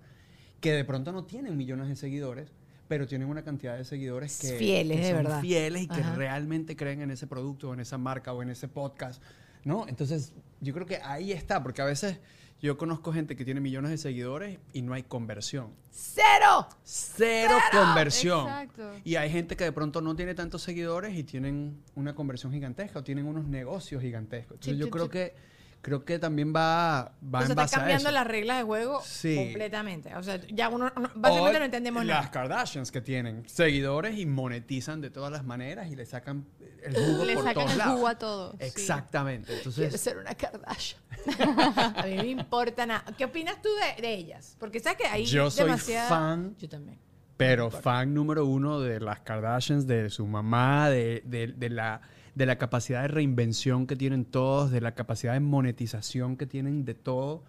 que de pronto no tienen millones de seguidores, pero tienen una cantidad de seguidores que, Fieles, que de verdad. fieles y que realmente creen en ese producto o en esa marca o en ese podcast, ¿no? Entonces yo creo que ahí está, porque a veces Yo conozco gente que tiene millones de seguidores y no hay conversión. ¡Cero! Cero, conversión. Exacto. Y hay gente que de pronto no tiene tantos seguidores y tienen una conversión gigantesca o tienen unos negocios gigantescos. Entonces yo creo que creo que también va, va O sea, en está base a cambiando eso. las reglas de juego Sí. completamente. O sea, ya uno, no- básicamente O no entendemos Las nada. Kardashians que tienen seguidores y monetizan de todas las maneras y le sacan el jugo Le por sacan todos el lados. jugo a todo. sí. Exactamente. Quiero Entonces, ser una Kardashian. a mí me importa nada. ¿Qué opinas tú de, de ellas? Porque sabes que hay Yo soy demasiada... fan. Yo también. pero fan número uno de las Kardashians, de su mamá, de, de- de la, de la capacidad de reinvención que tienen todos, de la capacidad de monetización que tienen de todo.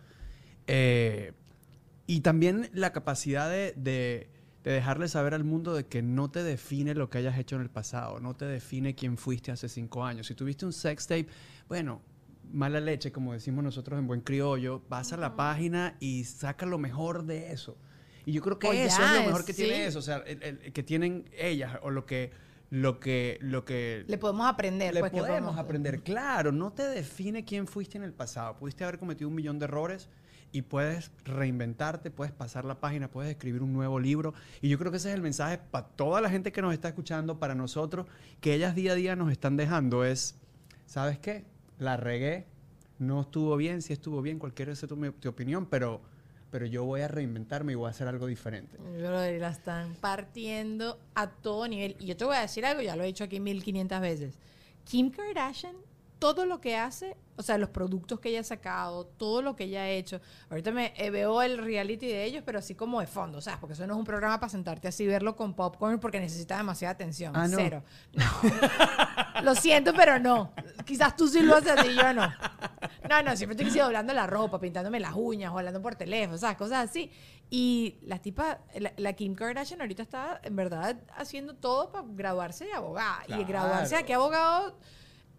Eh, y también la capacidad de, de, de dejarle saber al mundo de que no te define lo que hayas hecho en el pasado, no te define quién fuiste hace cinco años. Si tuviste un sex tape, bueno, mala leche, como decimos nosotros en buen criollo, vas a la página y saca lo mejor de eso. Y yo creo que O eso ya, es lo mejor que sí. tiene eso, o sea, el- el- que tienen ellas o lo que lo que lo que Le podemos aprender. le pues, podemos aprender. Claro, no te define quién fuiste en el pasado. Pudiste haber cometido un millón de errores y puedes reinventarte, puedes pasar la página, puedes escribir un nuevo libro. Y yo creo que ese es el mensaje para toda la gente que nos está escuchando, para nosotros, que ellas día a día nos están dejando es, ¿sabes qué? La regué, no estuvo bien, sí estuvo bien, cualquiera tu, tu opinión, pero, pero yo voy a reinventarme y voy a hacer algo diferente. Brother, la están partiendo a todo nivel. Y yo te voy a decir algo, ya lo he dicho aquí 1500 veces. Kim Kardashian, todo lo que hace, o sea, los productos que ella ha sacado, todo lo que ella ha hecho. Ahorita me eh, veo el reality de ellos, pero así como de fondo, ¿sabes? Porque eso no es un programa para sentarte así y verlo con popcorn porque necesita demasiada atención. Ah, ¿no? Cero. No. lo siento, pero no. Quizás tú sí lo haces así, yo no. No, no, siempre estoy doblando la ropa, pintándome las uñas o hablando por teléfono, ¿sabes? Cosas así. Y la tipa, la, la Kim Kardashian ahorita está en verdad haciendo todo para graduarse de abogada. Y Claro. graduarse aquí abogado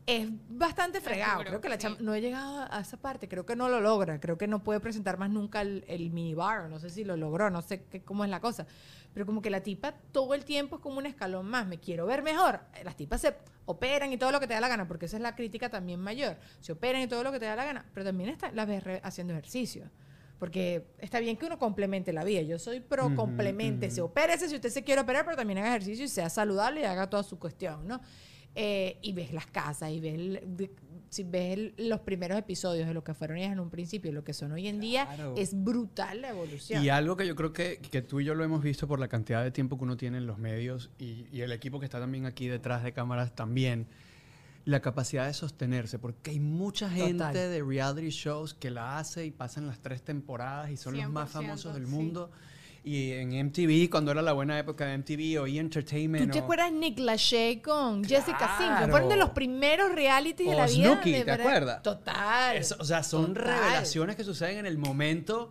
es bastante fregado. Creo que la sí. chama no he llegado a esa parte. Creo que no lo logra. Creo que no puede presentar más nunca el, el minibar. No sé si lo logró. No sé qué, cómo es la cosa. Pero como que la tipa todo el tiempo es como un escalón más. Me quiero ver mejor. Las tipas se operan y todo lo que te da la gana. Porque esa es la crítica también mayor. Se operan y todo lo que te da la gana. Pero también está, las ves haciendo ejercicio. Porque está bien que uno complemente la vida. Yo soy pro complemente. Se opérese si usted se quiere operar, pero también haga ejercicio y sea saludable y haga toda su cuestión, ¿no? Eh, y ves las casas y ves, el- si ves el- los primeros episodios de lo que fueron ellas en un principio y lo que son hoy en día, es brutal la evolución. Y algo que yo creo que, que tú y yo lo hemos visto por la cantidad de tiempo que uno tiene en los medios y, y el equipo que está también aquí detrás de cámaras también, la capacidad de sostenerse, porque hay mucha gente Total. de reality shows que la hace y pasan las tres temporadas y son los más 100%, famosos del sí. Y en MTV, cuando era la buena época de MTV o E! Entertainment. ¿Tú te o- acuerdas Nick Lachey con Jessica Simpson? Claro. Fueron de los primeros realities de O la vida. Snooki, de ¿te acuerdas? Total. Eso, o sea, son Total. revelaciones que suceden en el momento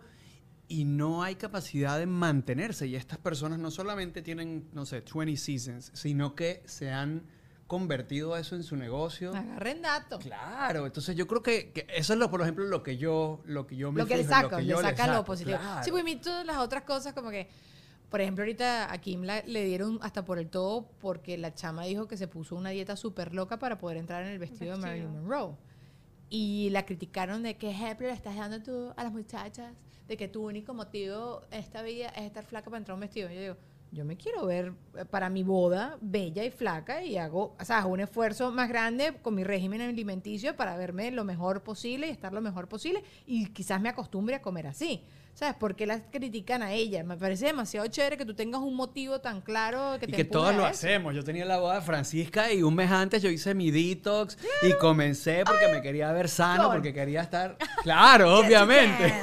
y no hay capacidad de mantenerse. Y estas personas no solamente tienen, no sé, 20 seasons, sino que se han convertido eso en su negocio. Agarren datos. Claro, entonces yo creo que, que eso es lo, por ejemplo, lo que yo, lo que yo me lo que le en saca, que le yo saca lo saco, positivo. claro. Sí, pues a mí todas las otras cosas como que, por ejemplo, ahorita a Kim la- le dieron hasta por el todo porque la chama dijo que se puso una dieta súper loca para poder entrar en el vestido, de. Marilyn Monroe. Y la criticaron de qué ejemplo le estás dando tú a las muchachas, de que tu único motivo en esta vida es estar flaca para entrar a un vestido. Y yo digo, yo me quiero ver eh, para mi boda bella y flaca y hago, o sea, hago un esfuerzo más grande con mi régimen alimenticio para verme lo mejor posible y estar lo mejor posible y quizás me acostumbre a comer así. ¿Sabes? ¿Por qué las critican a ella? Me parece demasiado chévere que tú tengas un motivo tan claro que Y te que todos a lo hacemos. Yo tenía la boda de Francisca y un mes antes yo hice mi detox y comencé porque me quería ver sano, porque quería estar... Claro, obviamente.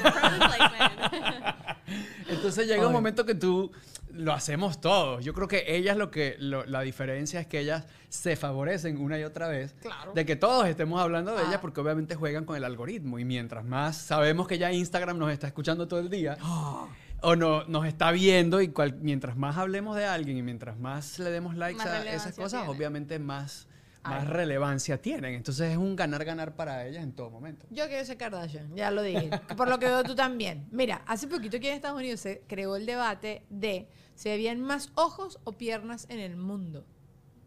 Entonces llega Ay. un momento que tú lo hacemos todos. Yo creo que ellas lo que lo- la diferencia es que ellas se favorecen una y otra vez Claro. de que todos estemos hablando de Ah. ellas porque obviamente juegan con el algoritmo y mientras más sabemos que ya Instagram nos está escuchando todo el día Ah. o no, nos está viendo y cual- mientras más hablemos de alguien y mientras más le demos likes Más a esas cosas, tiene. obviamente más, más Ay. relevancia tienen. Entonces es un ganar-ganar para ellas en todo momento. Yo quiero ser Kardashian, ya lo dije. Por lo que veo tú también. Mira, hace poquito aquí en Estados Unidos se creó el debate de si habían más ojos o piernas en el mundo.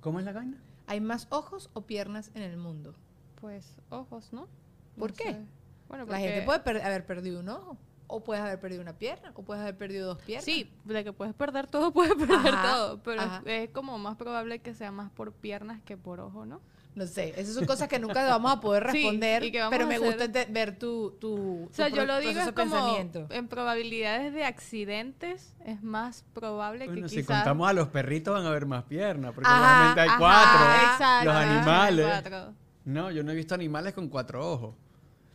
¿Cómo es la vaina? ¿Hay más ojos o piernas en el mundo? Pues ojos, ¿no? ¿Por No qué? sé. Bueno, La gente puede per- haber perdido un ojo, o puedes haber perdido una pierna, o puedes haber perdido dos piernas. Sí, de que puedes perder todo, puedes perder Ajá, todo. Pero es- es, como más probable que sea más por piernas que por ojo, ¿no? No sé, esas son cosas que nunca vamos a poder Sí, responder, y que vamos pero a me hacer- gusta ver tu, tu, O sea, yo lo digo es como en probabilidades de accidentes es más probable Bueno, que si quizás... contamos a los perritos van a haber más piernas, porque Ajá, normalmente hay ajá, cuatro. Exacto, los animales. cuatro. No, yo no he visto animales con cuatro ojos.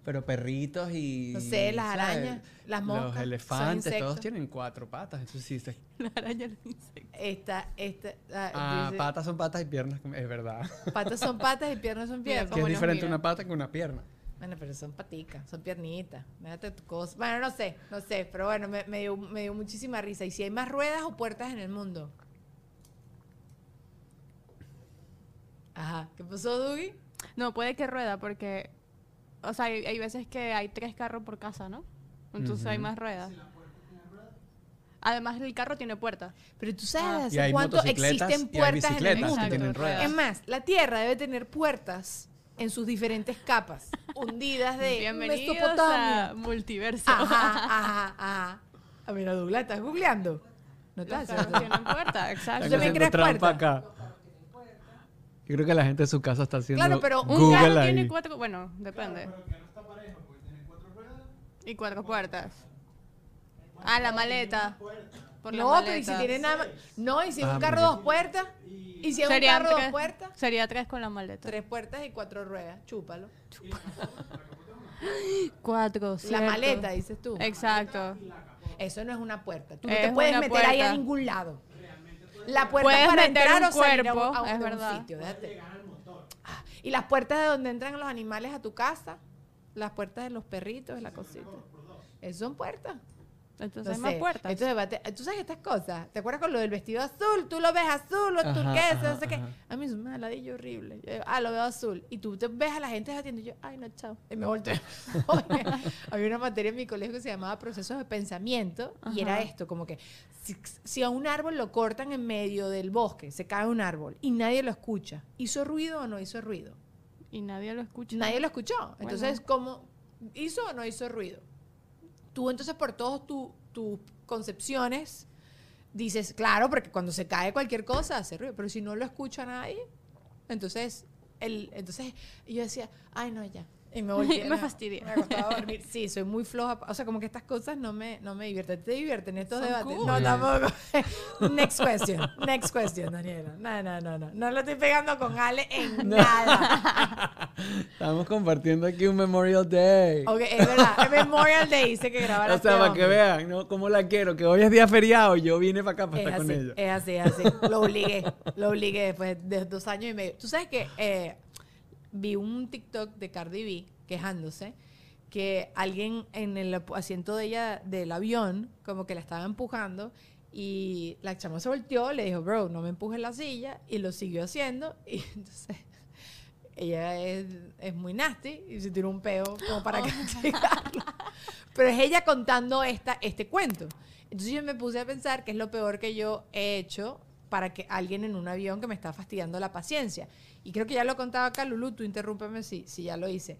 Pero perritos y. No sé, las ¿sabes? arañas, las moscas, Los elefantes, todos insectos. tienen cuatro patas. Entonces sí, se- La araña lo insecto. Esta, esta, ah, Ah, dice, patas son patas y piernas, es verdad. patas son patas y piernas son Mira piernas. Que cómo es diferente una pata que una pierna. Bueno, pero son paticas, son piernitas. Déjate tu cosa. Bueno, no sé, no sé, pero bueno, me, me dio, me dio muchísima risa. ¿Y si hay más ruedas o puertas en el mundo? Ajá, ¿qué pasó, Dougie? No, puede que rueda porque, o sea, hay, hay veces que hay tres carros por casa, ¿no? Entonces hay Ujú. más ruedas. Además el carro tiene puerta. Pero tú Ah. sabes hay cuánto existen hay puertas en el mundo. Es más, la Tierra debe tener puertas en sus diferentes capas, hundidas de Bienvenidos Mesopotamia. a Multiverso. Ajá, ajá, ajá. A ver, Douglas, ¿estás googleando? No Los estás carros haciendo. tienen puerta, exacto. ¿Tú también haciendo crees trampa puerta? acá. Yo creo que la gente de su casa está haciendo Claro, pero un Google carro ahí. tiene cuatro, bueno, depende. Y cuatro puertas. Ah, la maleta. Por la No, pero ¿y si tiene nada más? No, ¿y si es Ah, un carro mira. dos puertas? ¿Y si es un Serían carro dos tres- puertas? Sería tres con la maleta. Tres puertas y cuatro ruedas. Chúpalo. Cuatro, La cierto. maleta, dices tú. Exacto. Eso no es una puerta. Tú no Es te puedes una meter ahí a puerta. ningún lado. La puerta Puedes es para meter entrar un o salir a un, cuerpo, a un- es de un verdad. sitio. déjate. Ah, Y las puertas de donde entran los animales a tu casa. Las puertas de los perritos, la cosita. Esas son puertas. Entonces No hay sé. más puertas. Entonces, tú sabes estas cosas. ¿Te acuerdas con lo del vestido azul? Tú lo ves azul o Ajá, turquesa, ajá, no sé qué. ajá. A mí es un ladillo horrible. Yo ah, lo veo azul. Y tú te ves a la gente atiendo y yo, ay, no, chao. Y me volteo. Oye, había una materia en mi colegio que se llamaba procesos de pensamiento y era Ajá. esto, como que si, si a un árbol lo cortan en medio del bosque, se cae un árbol y nadie lo escucha, ¿hizo ruido o no hizo ruido? Y nadie lo escucha. Nadie lo escuchó. Entonces, Bueno. ¿cómo hizo o no hizo ruido? Tú entonces por todas tu- tus concepciones dices, claro, porque cuando se cae cualquier cosa hace ruido, pero si no lo escucha nadie, entonces, el, entonces yo decía, ay no, ya. Y me volví. Me fastidié. Me acostaba a dormir. Sí, soy muy floja. O sea, como que estas cosas no me, no me divierten. ¿Te divierten estos Son debates? cool. No, tampoco. Next question. Next question, Daniela. No, no, no, no. No lo estoy pegando con Ale en nada. Estamos compartiendo aquí un Memorial Day. Ok, es verdad. Es Memorial Day dice que grabara O sea, para que vean, ¿no? Cómo la quiero. Que hoy es día feriado y yo vine para acá para Es estar con así, ella. es así, es así. Lo obligué. Lo obligué después de dos años y medio. Tú sabes que eh, vi un TikTok de Cardi B quejándose que alguien en el asiento de ella del avión como que la estaba empujando y la chama se volteó, le dijo, bro, no me empujes la silla y lo siguió haciendo y entonces ella es, es muy nasty y se tiró un peo como para castigarlo. Pero es ella contando esta, este cuento. Entonces yo me puse a pensar que es lo peor que yo he hecho para que alguien en un avión que me está fastidiando la paciencia. Y creo que ya lo contaba acá, Lulu, tú interrúmpeme si, si ya lo hice.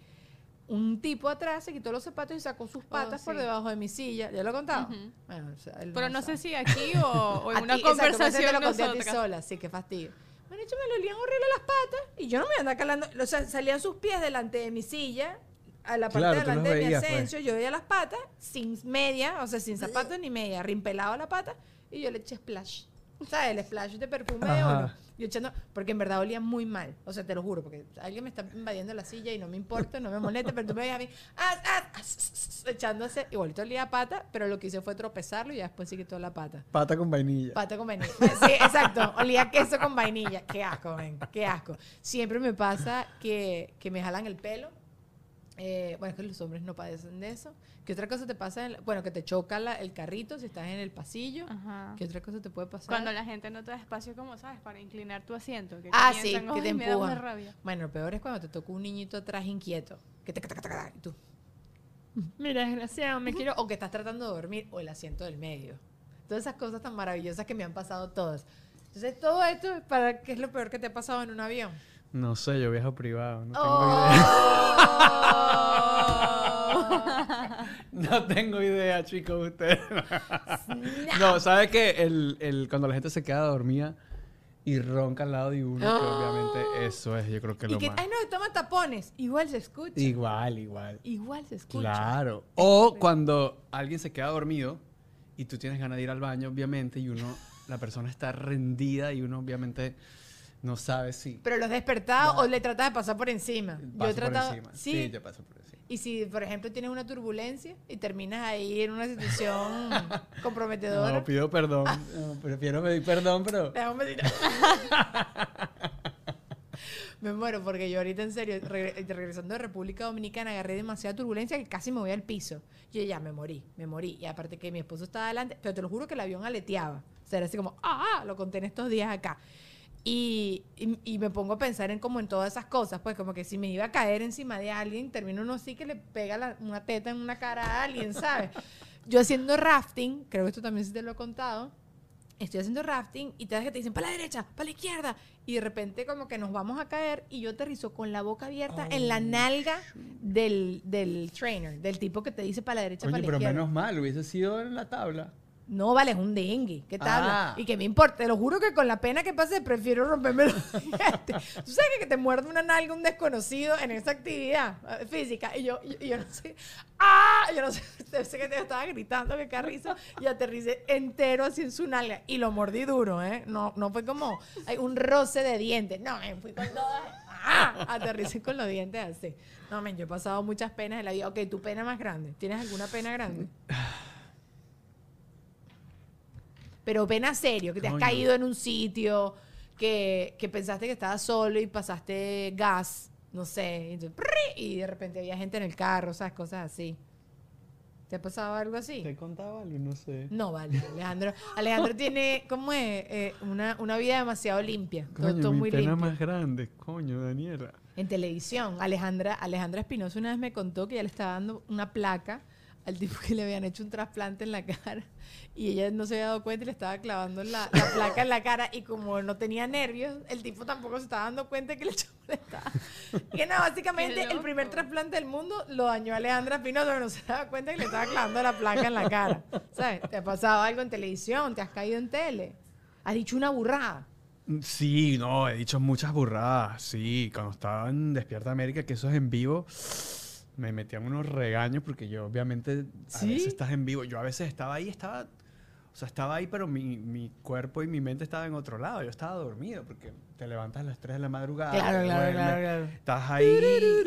Un tipo atrás se quitó los zapatos y sacó sus patas por sí. debajo de mi silla. ¿Ya lo he contado? Ujú. Bueno, o sea, él Pero no sé si aquí o, o en A una exacto, conversación te lo conté a ti sola, sí, qué fastidio. Bueno, hecho me lo olían horrible las patas y yo no me andaba calando, o sea, salían sus pies delante de mi silla, a la parte Claro, de delante de mi pues. ascenso, yo veía las patas sin media, o sea, sin zapatos ni media, rimpelado la pata y yo le eché splash. ¿Sabes? El splash de perfume de uno. Yo echando, porque en verdad olía muy mal. O sea, te lo juro, porque alguien me está invadiendo la silla y no me importa, no me molesta, pero tú me ves a mí, ah, ah, ah, echándose, igualito olía a pata, pero lo que hice fue tropezarlo y ya después sí quitó la pata. Pata con vainilla. Pata con vainilla. Sí, exacto. Olía a queso con vainilla. Qué asco, ven. Qué asco. Siempre me pasa que, que me jalan el pelo. Eh, bueno, es que los hombres no padecen de eso. ¿Qué otra cosa te pasa? en la- bueno, que te choca la- el carrito si estás en el pasillo. Ajá. ¿Qué otra cosa te puede pasar? Cuando la gente no te da espacio, como sabes, para inclinar tu asiento. Que ah, sí, que te "Ay, me da una empujan. rabia. Bueno, lo peor es cuando te toca un niñito atrás inquieto. Que te... Y tú... Mira, desgraciado, me quiero... O que estás tratando de dormir. O el asiento del medio. Todas esas cosas tan maravillosas que me han pasado todas. Entonces, todo esto, ¿para qué es lo peor que te ha pasado en un avión? No sé, yo viajo privado. No tengo Oh. idea. No tengo idea, chicos, ustedes. No, ¿sabes qué? El, el, cuando la gente se queda dormida y ronca al lado de uno, que obviamente eso es, yo creo que Y lo que, más. ay, no, toma tapones. Igual se escucha. Igual, igual. Igual se escucha. Claro. O cuando alguien se queda dormido y tú tienes ganas de ir al baño, obviamente, y uno, la persona está rendida y uno obviamente no sabe si Pero los despertado Claro. o le tratas de pasar por encima. pasa yo he por tratado. encima. Sí. Sí, yo paso por encima. Y si, por ejemplo, tienes una turbulencia y terminas ahí en una situación comprometedora. No, pido perdón. No, prefiero pedir perdón, pero... Me muero porque yo ahorita en serio, regre- regresando de República Dominicana, agarré demasiada turbulencia que casi me voy al piso. Yo ya me morí, me morí. Y aparte que mi esposo estaba adelante, pero te lo juro que el avión aleteaba. O sea, era así como, ah, lo conté en estos días acá. Y, y, y me pongo a pensar en como en todas esas cosas, pues como que si me iba a caer encima de alguien, termino uno así que le pega la- una teta en una cara a alguien, ¿sabes? Yo haciendo rafting, creo que esto también sí te lo he contado, estoy haciendo rafting y te das que te dicen para la derecha, para la izquierda y de repente como que nos vamos a caer y yo aterrizo con la boca abierta en la nalga del, del trainer, del tipo que te dice para la derecha, para la pero izquierda. menos mal, hubiese sido en la tabla. No, vale, es un dengue. ¿Qué tal? Ah. Y que me importa. Te lo juro que con la pena que pase, prefiero romperme los dientes. Tú sabes que, te muerde una nalga un desconocido en esa actividad eh, física. Y yo, y, y yo no sé. ¡Ah! Yo no sé. Sé que te estaba gritando, que carrizo. Y aterricé entero así en su nalga. Y lo mordí duro, ¿eh? No, no fue como ay, un roce de dientes. No, me fui con todas. ¡Ah! Aterricé con los dientes así. No, men, yo he pasado muchas penas en la vida. Ok, tu pena más grande. ¿Tienes alguna pena grande? Pero pena serio, que te has Coño. caído en un sitio, que, que pensaste que estabas solo y pasaste gas, no sé, y, y de repente había gente en el carro, ¿sabes? Cosas así. ¿Te ha pasado algo así? ¿Te contaba algo? No sé. No, vale, Alejandro. Alejandro tiene, ¿cómo es? Eh, una, una vida demasiado limpia. Todo, Coño, todo mi muy pena limpio. más grande. Coño, Daniela. En televisión, Alejandra, Alejandra Espinosa una vez me contó que ya le estaba dando una placa al tipo que le habían hecho un trasplante en la cara y ella no se había dado cuenta y le estaba clavando la, la placa en la cara y como no tenía nervios, el tipo tampoco se estaba dando cuenta que le echó estaba. Que no, básicamente el primer trasplante del mundo lo dañó Alejandra Espinosa, pero no se daba cuenta que le estaba clavando la placa en la cara. ¿Sabes? ¿Te ha pasado algo en televisión? ¿Te has caído en tele? ¿Has dicho una burrada? Sí, no, he dicho muchas burradas. Sí, cuando estaba en Despierta América, que eso es en vivo, me metían unos regaños porque yo obviamente a ¿Sí? veces estás en vivo. Yo a veces estaba ahí, estaba, o sea, estaba ahí, pero mi, mi cuerpo y mi mente estaban en otro lado. Yo estaba dormido porque te levantas a las 3 de la madrugada. Claro, claro, claro, claro. Estás ahí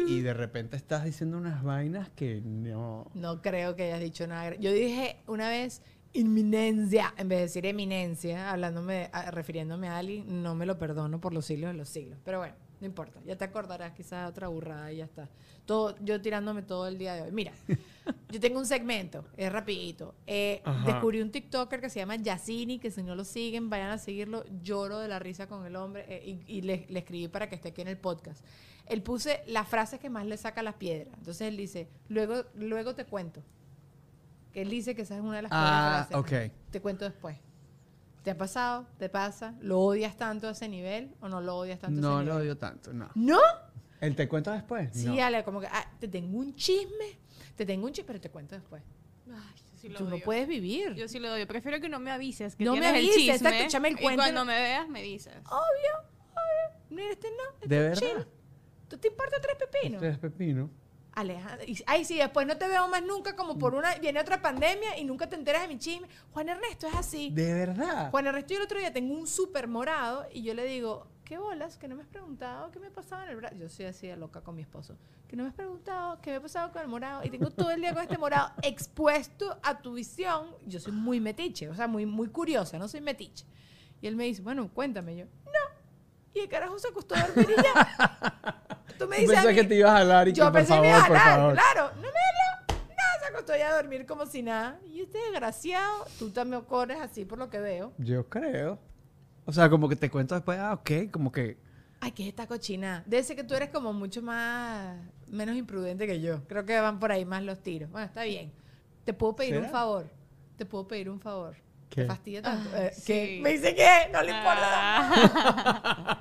y de repente estás diciendo unas vainas que no. No creo que hayas dicho nada. Yo dije una vez inminencia en vez de decir eminencia, hablándome, a- refiriéndome a alguien, no me lo perdono por los siglos de los siglos. Pero bueno, no importa. Ya te acordarás quizás otra burrada y ya está. Todo, yo tirándome todo el día de hoy. Mira, yo tengo un segmento, es rapidito. Eh, descubrí un TikToker que se llama Yacini, que si no lo siguen, vayan a seguirlo. Lloro de la risa con el hombre eh, y, y le, le escribí para que esté aquí en el podcast. Él puse las frases que más le saca las piedras. Entonces él dice, luego, luego te cuento. Que él dice que esa es una de las Ah, frases. Te cuento después. ¿Te ha pasado? ¿Te pasa? ¿Lo odias tanto a ese nivel o no lo odias tanto a No ese lo nivel? odio tanto, no. ¿No? ¿El te cuento después? Sí, no. Ale, como que ah, te tengo un chisme, te tengo un chisme, pero te cuento después. Ay, yo sí lo Tú no puedes vivir. Yo sí lo odio. Prefiero que no me avises. Que No me avises, el chisme, exacto, échame el cuento Y cuando no- me veas, me dices. Obvio, obvio. Mira, este no. Este ¿De verdad? chill. ¿Tú te importa tres pepinos? Tres pepino. Alejandra. y- Ay, sí, después no te veo más nunca, como por una. Viene otra pandemia y nunca te enteras de mi chisme. Juan Ernesto es así. ¿De verdad? Juan Ernesto, yo el otro día tengo un súper morado y yo le digo, ¿qué bolas? Que no me has preguntado qué me pasaba en el brazo. Yo soy así de loca con mi esposo. Que no me has preguntado qué me ha pasado con el morado. Y tengo todo el día con este morado expuesto a tu visión. Yo soy muy metiche, o sea, muy, muy curiosa, no soy metiche. Y él me dice, bueno, cuéntame yo. No. Y el carajo se acostó a dormir y ya. Tú me dices a Pensé mí, que te ibas a hablar y que yo por pensé que favor, me iba a por hablar, favor. claro. No me habló. Nada, se acostó ya a dormir como si nada. Y este desgraciado, tú también corres así por lo que veo. Yo creo. O sea, como que te cuento después, ah, ok, como que... Ay, ¿qué es esta cochina? Debe ser que tú eres como mucho más, menos imprudente que yo. Creo que van por ahí más los tiros. Bueno, está bien. Te puedo pedir un favor. Te puedo pedir un favor. ¿Qué? ¿Te fastidia tanto? Ay, Eh, sí. ¿Qué? Me dice que no le importa. Ah.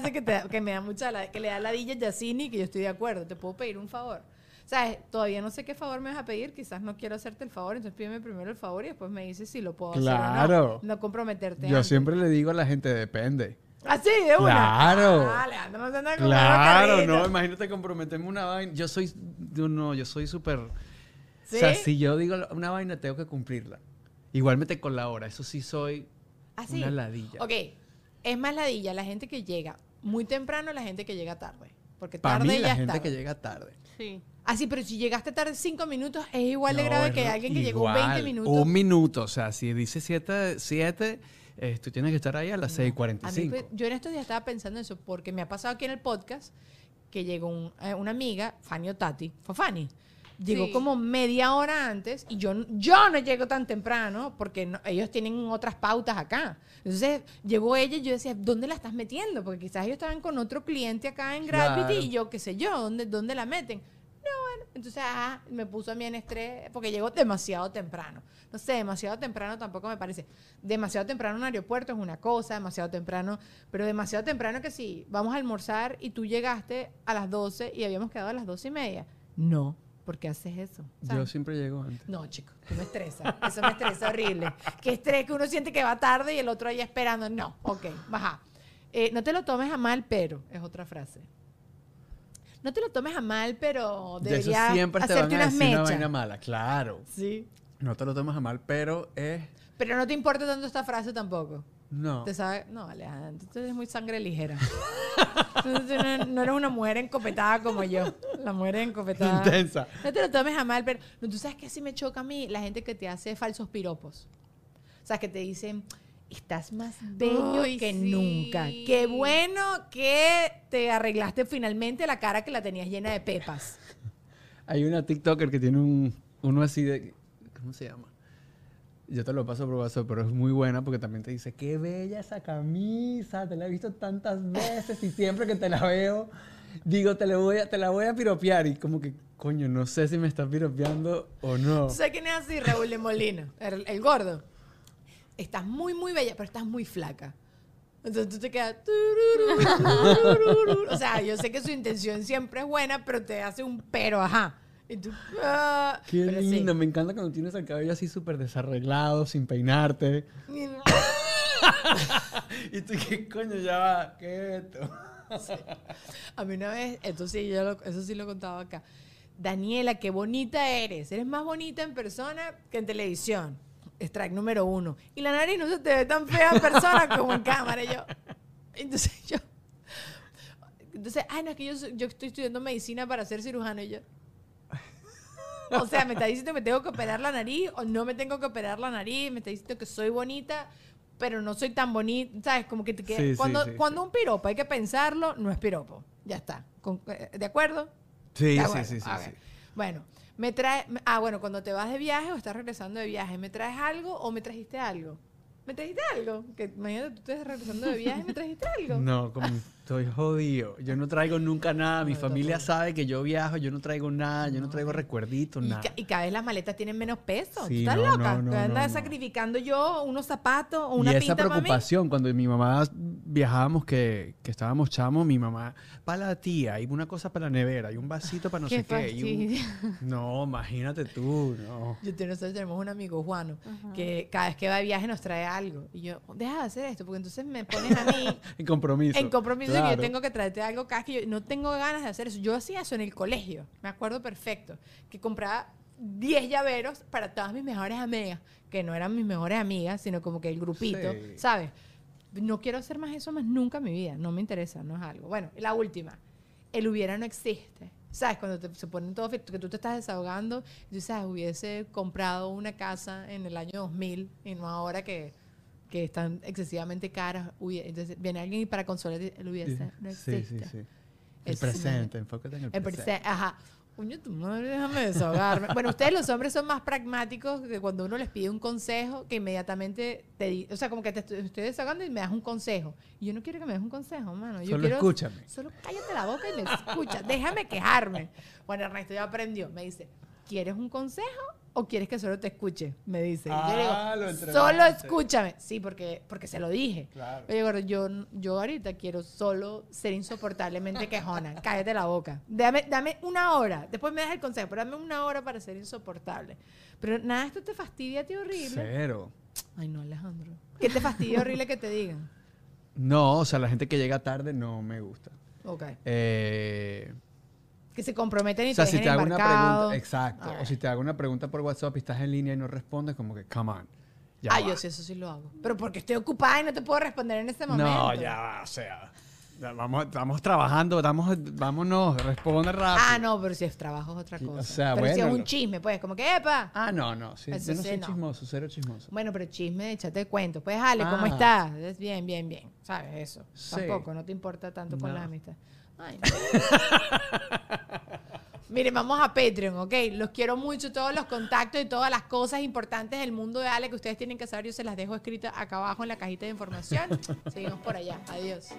Frase que, te- que me da mucha la- que le da ladilla a Yacini, que yo estoy de acuerdo. Te puedo pedir un favor. ¿Sabes? Todavía no sé qué favor me vas a pedir, quizás no quiero hacerte el favor, entonces pídeme primero el favor y después me dices si lo puedo hacer o Claro. no. No comprometerte. Yo antes. siempre le digo a la gente, depende. Así, de una. Claro. Ah, no se Claro, no, imagínate comprometerme una vaina. Yo soy, no, yo soy súper... ¿Sí? O sea, si yo digo una vaina, tengo que cumplirla. Igualmente con la hora, eso sí soy Así. una ladilla. Ok, es más ladilla la gente que llega muy temprano, la gente que llega tarde. Porque Para tarde mí, ya la es gente tarde. que llega tarde. Sí. Ah, sí, pero si llegaste tarde cinco minutos, es igual de No, grave que alguien que llegó igual. 20 minutos. Un minuto, o sea, si dice 7, siete, eh, tú tienes que estar ahí a las mí, 6.45. pues, yo en estos días estaba pensando en eso, porque me ha pasado aquí en el podcast que llegó un- eh, una amiga, Fanny o Tati, fue Fanny. Llegó Sí. como media hora antes y yo, yo no llego tan temprano porque no- ellos tienen otras pautas acá. Entonces llegó ella y yo decía, ¿dónde la estás metiendo? Porque quizás ellos estaban con otro cliente acá en Gravity Claro. y yo qué sé yo, ¿dónde, ¿dónde la meten? No, bueno, entonces ah, me puso a mí en estrés porque llegó demasiado temprano. No sé, demasiado temprano tampoco me parece. Demasiado temprano en un aeropuerto es una cosa, demasiado temprano, pero demasiado temprano que sí, vamos a almorzar y tú llegaste a las 12 y habíamos quedado a las 12 y media. No, ¿por qué haces eso? Yo siempre llego antes. No, chico, tú me estresa. Eso me estresa horrible. Qué estrés que uno siente que va tarde y el otro ahí esperando. No, ok, baja. Eh, no te lo tomes a mal, pero es otra frase. No te lo tomes a mal, pero De eso siempre te hacerte van a unas decir una mechas. vaina mala, claro. Sí. No te lo tomas a mal, pero es... Pero no te importa tanto esta frase tampoco. No. ¿Te sabe? No, Alejandro, tú eres muy sangre ligera. No, no eres una mujer encopetada como yo. La mujer encopetada. Intensa. No te lo tomes a mal, pero no, tú sabes que sí me choca a mí la gente que te hace falsos piropos. O sea, que te dicen, estás más bello Ay, que sí. nunca. Qué bueno que te arreglaste finalmente la cara que la tenías llena de pepas. Hay una TikToker que tiene un, uno así de... ¿Cómo se llama? Yo te lo paso por WhatsApp, pero es muy buena porque también te dice, qué bella esa camisa, te la he visto tantas veces y siempre que te la veo, digo, te la voy a, te la voy a piropear. Y como que, coño, no sé si me está piropeando o no. ¿Tú sabes quién es así? Raúl de Molina, el, el gordo. Estás muy, muy bella, pero estás muy flaca. Entonces tú te quedas... O sea, yo sé que su intención siempre es buena, pero te hace un pero, ajá. Y tú... ah, Qué pero sí. lindo, me encanta cuando tienes el cabello así súper desarreglado, sin peinarte. Y tú, ¿qué coño ya va? ¿Qué es esto? A mí una vez, esto sí, yo lo- eso sí lo he contado acá. Daniela, qué bonita eres. Eres más bonita en persona que en televisión. Strike número uno. Y la nariz no se te ve tan fea en persona como en cámara. Y yo, entonces yo, entonces, ay, no, es que yo, yo estoy estudiando medicina para ser cirujano. Y yo, o sea, me está diciendo que me tengo que operar la nariz o no me tengo que operar la nariz. Me está diciendo que soy bonita, pero no soy tan bonita. ¿Sabes? Como que te queda- Sí, cuando, sí, cuando un piropo hay que pensarlo, no es piropo. Ya está. Con- eh, ¿De acuerdo? Sí, De sí, acuerdo. sí, sí. Bueno, me trae. Ah, bueno, cuando te vas de viaje o estás regresando de viaje, ¿me traes algo o me trajiste algo? ¿Me trajiste algo? Que imagínate, tú estás regresando de viaje y me trajiste algo. No, como estoy jodido. Yo no traigo nunca nada. Mi No, familia sabe que yo viajo, yo no traigo nada, yo no traigo recuerditos, Y, nada. ca- y cada vez las maletas tienen menos peso. Sí, ¿Tú estás no, loca? no, andas no, no. sacrificando yo unos zapatos o una y esa pinta para mí. preocupación, cuando mi mamá viajábamos, que, que estábamos chamos, mi mamá, para la tía, y una cosa para la nevera, y un vasito para no Qué sé qué. y un- fastidio. No, imagínate tú, no. Yo nosotros tenemos un amigo, Juano, Ajá. que cada vez que va de viaje nos trae algo. Y yo, deja de hacer esto, porque entonces me pones a mí En compromiso. en compromiso que yo tengo que traerte algo cada que yo no tengo ganas de hacer eso. Yo hacía eso en el colegio, me acuerdo perfecto, que compraba 10 llaveros para todas mis mejores amigas, que no eran mis mejores amigas, sino como que el grupito, Sí. ¿sabes? No quiero hacer más eso más nunca en mi vida, no me interesa, no es algo. Bueno, y la última, el hubiera no existe. ¿Sabes? Cuando te- se ponen todo, que tú te estás desahogando, y tú sabes, hubiese comprado una casa en el año 2000 y no ahora que, que están excesivamente caras. Entonces viene alguien y para consolar, el hubiese no Sí, existe. sí, sí. El presente, enfócate en el El presente. ajá. Coño, tu madre, déjame desahogarme. bueno, ustedes los hombres son más pragmáticos que cuando uno les pide un consejo, que inmediatamente te di- o sea, como que te estoy, estoy desahogando y me das un consejo. Y yo no quiero que me des un consejo, mano. Yo Solo quiero, escúchame. Solo cállate la boca y me escucha. Déjame quejarme. Bueno, Ernesto ya aprendió. Me dice, ¿quieres un consejo o quieres que solo te escuche? Me dice. Yo Ah, digo, solo escúchame. Sí, porque, porque se lo dije. Claro. Oye, gordo, yo, yo ahorita quiero solo ser insoportablemente quejona. Cállate la boca. Dame, dame una hora. Después me das el consejo, pero dame una hora para ser insoportable. Pero nada, de esto te fastidia a ti horrible. Cero. Ay, no, Alejandro. ¿Qué te fastidia horrible que te digan? No, o sea, la gente que llega tarde no me gusta. Ok. Eh, Que se comprometen y o sea, te si te hago una embarcado. pregunta, exacto. Ok. O si te hago una pregunta por WhatsApp y estás en línea y no respondes, como que, come on. ya ah, va. yo sí, eso sí lo hago. Pero porque estoy ocupada y no te puedo responder en este momento. No, ya va, o sea. Vamos, estamos trabajando, estamos, vámonos, responde rápido. Ah, no, pero si es trabajo es otra Sí, o cosa. sea, pero si es bueno, un chisme, pues, como que, epa. Ah, no, no, sí, Eso yo no sí, soy no. chismoso, cero chismoso. Bueno, pero chisme, échate cuento. Pues, Ale, ¿cómo Ah. estás? Es bien, bien, bien. ¿Sabes eso? Sí. Tampoco, no te importa tanto con No. la amistad. Ay, no. Miren, vamos a Patreon, ¿ok? Los quiero mucho, todos los contactos y todas las cosas importantes del mundo de Ale que ustedes tienen que saber, yo se las dejo escritas acá abajo en la cajita de información. Seguimos por allá. Adiós.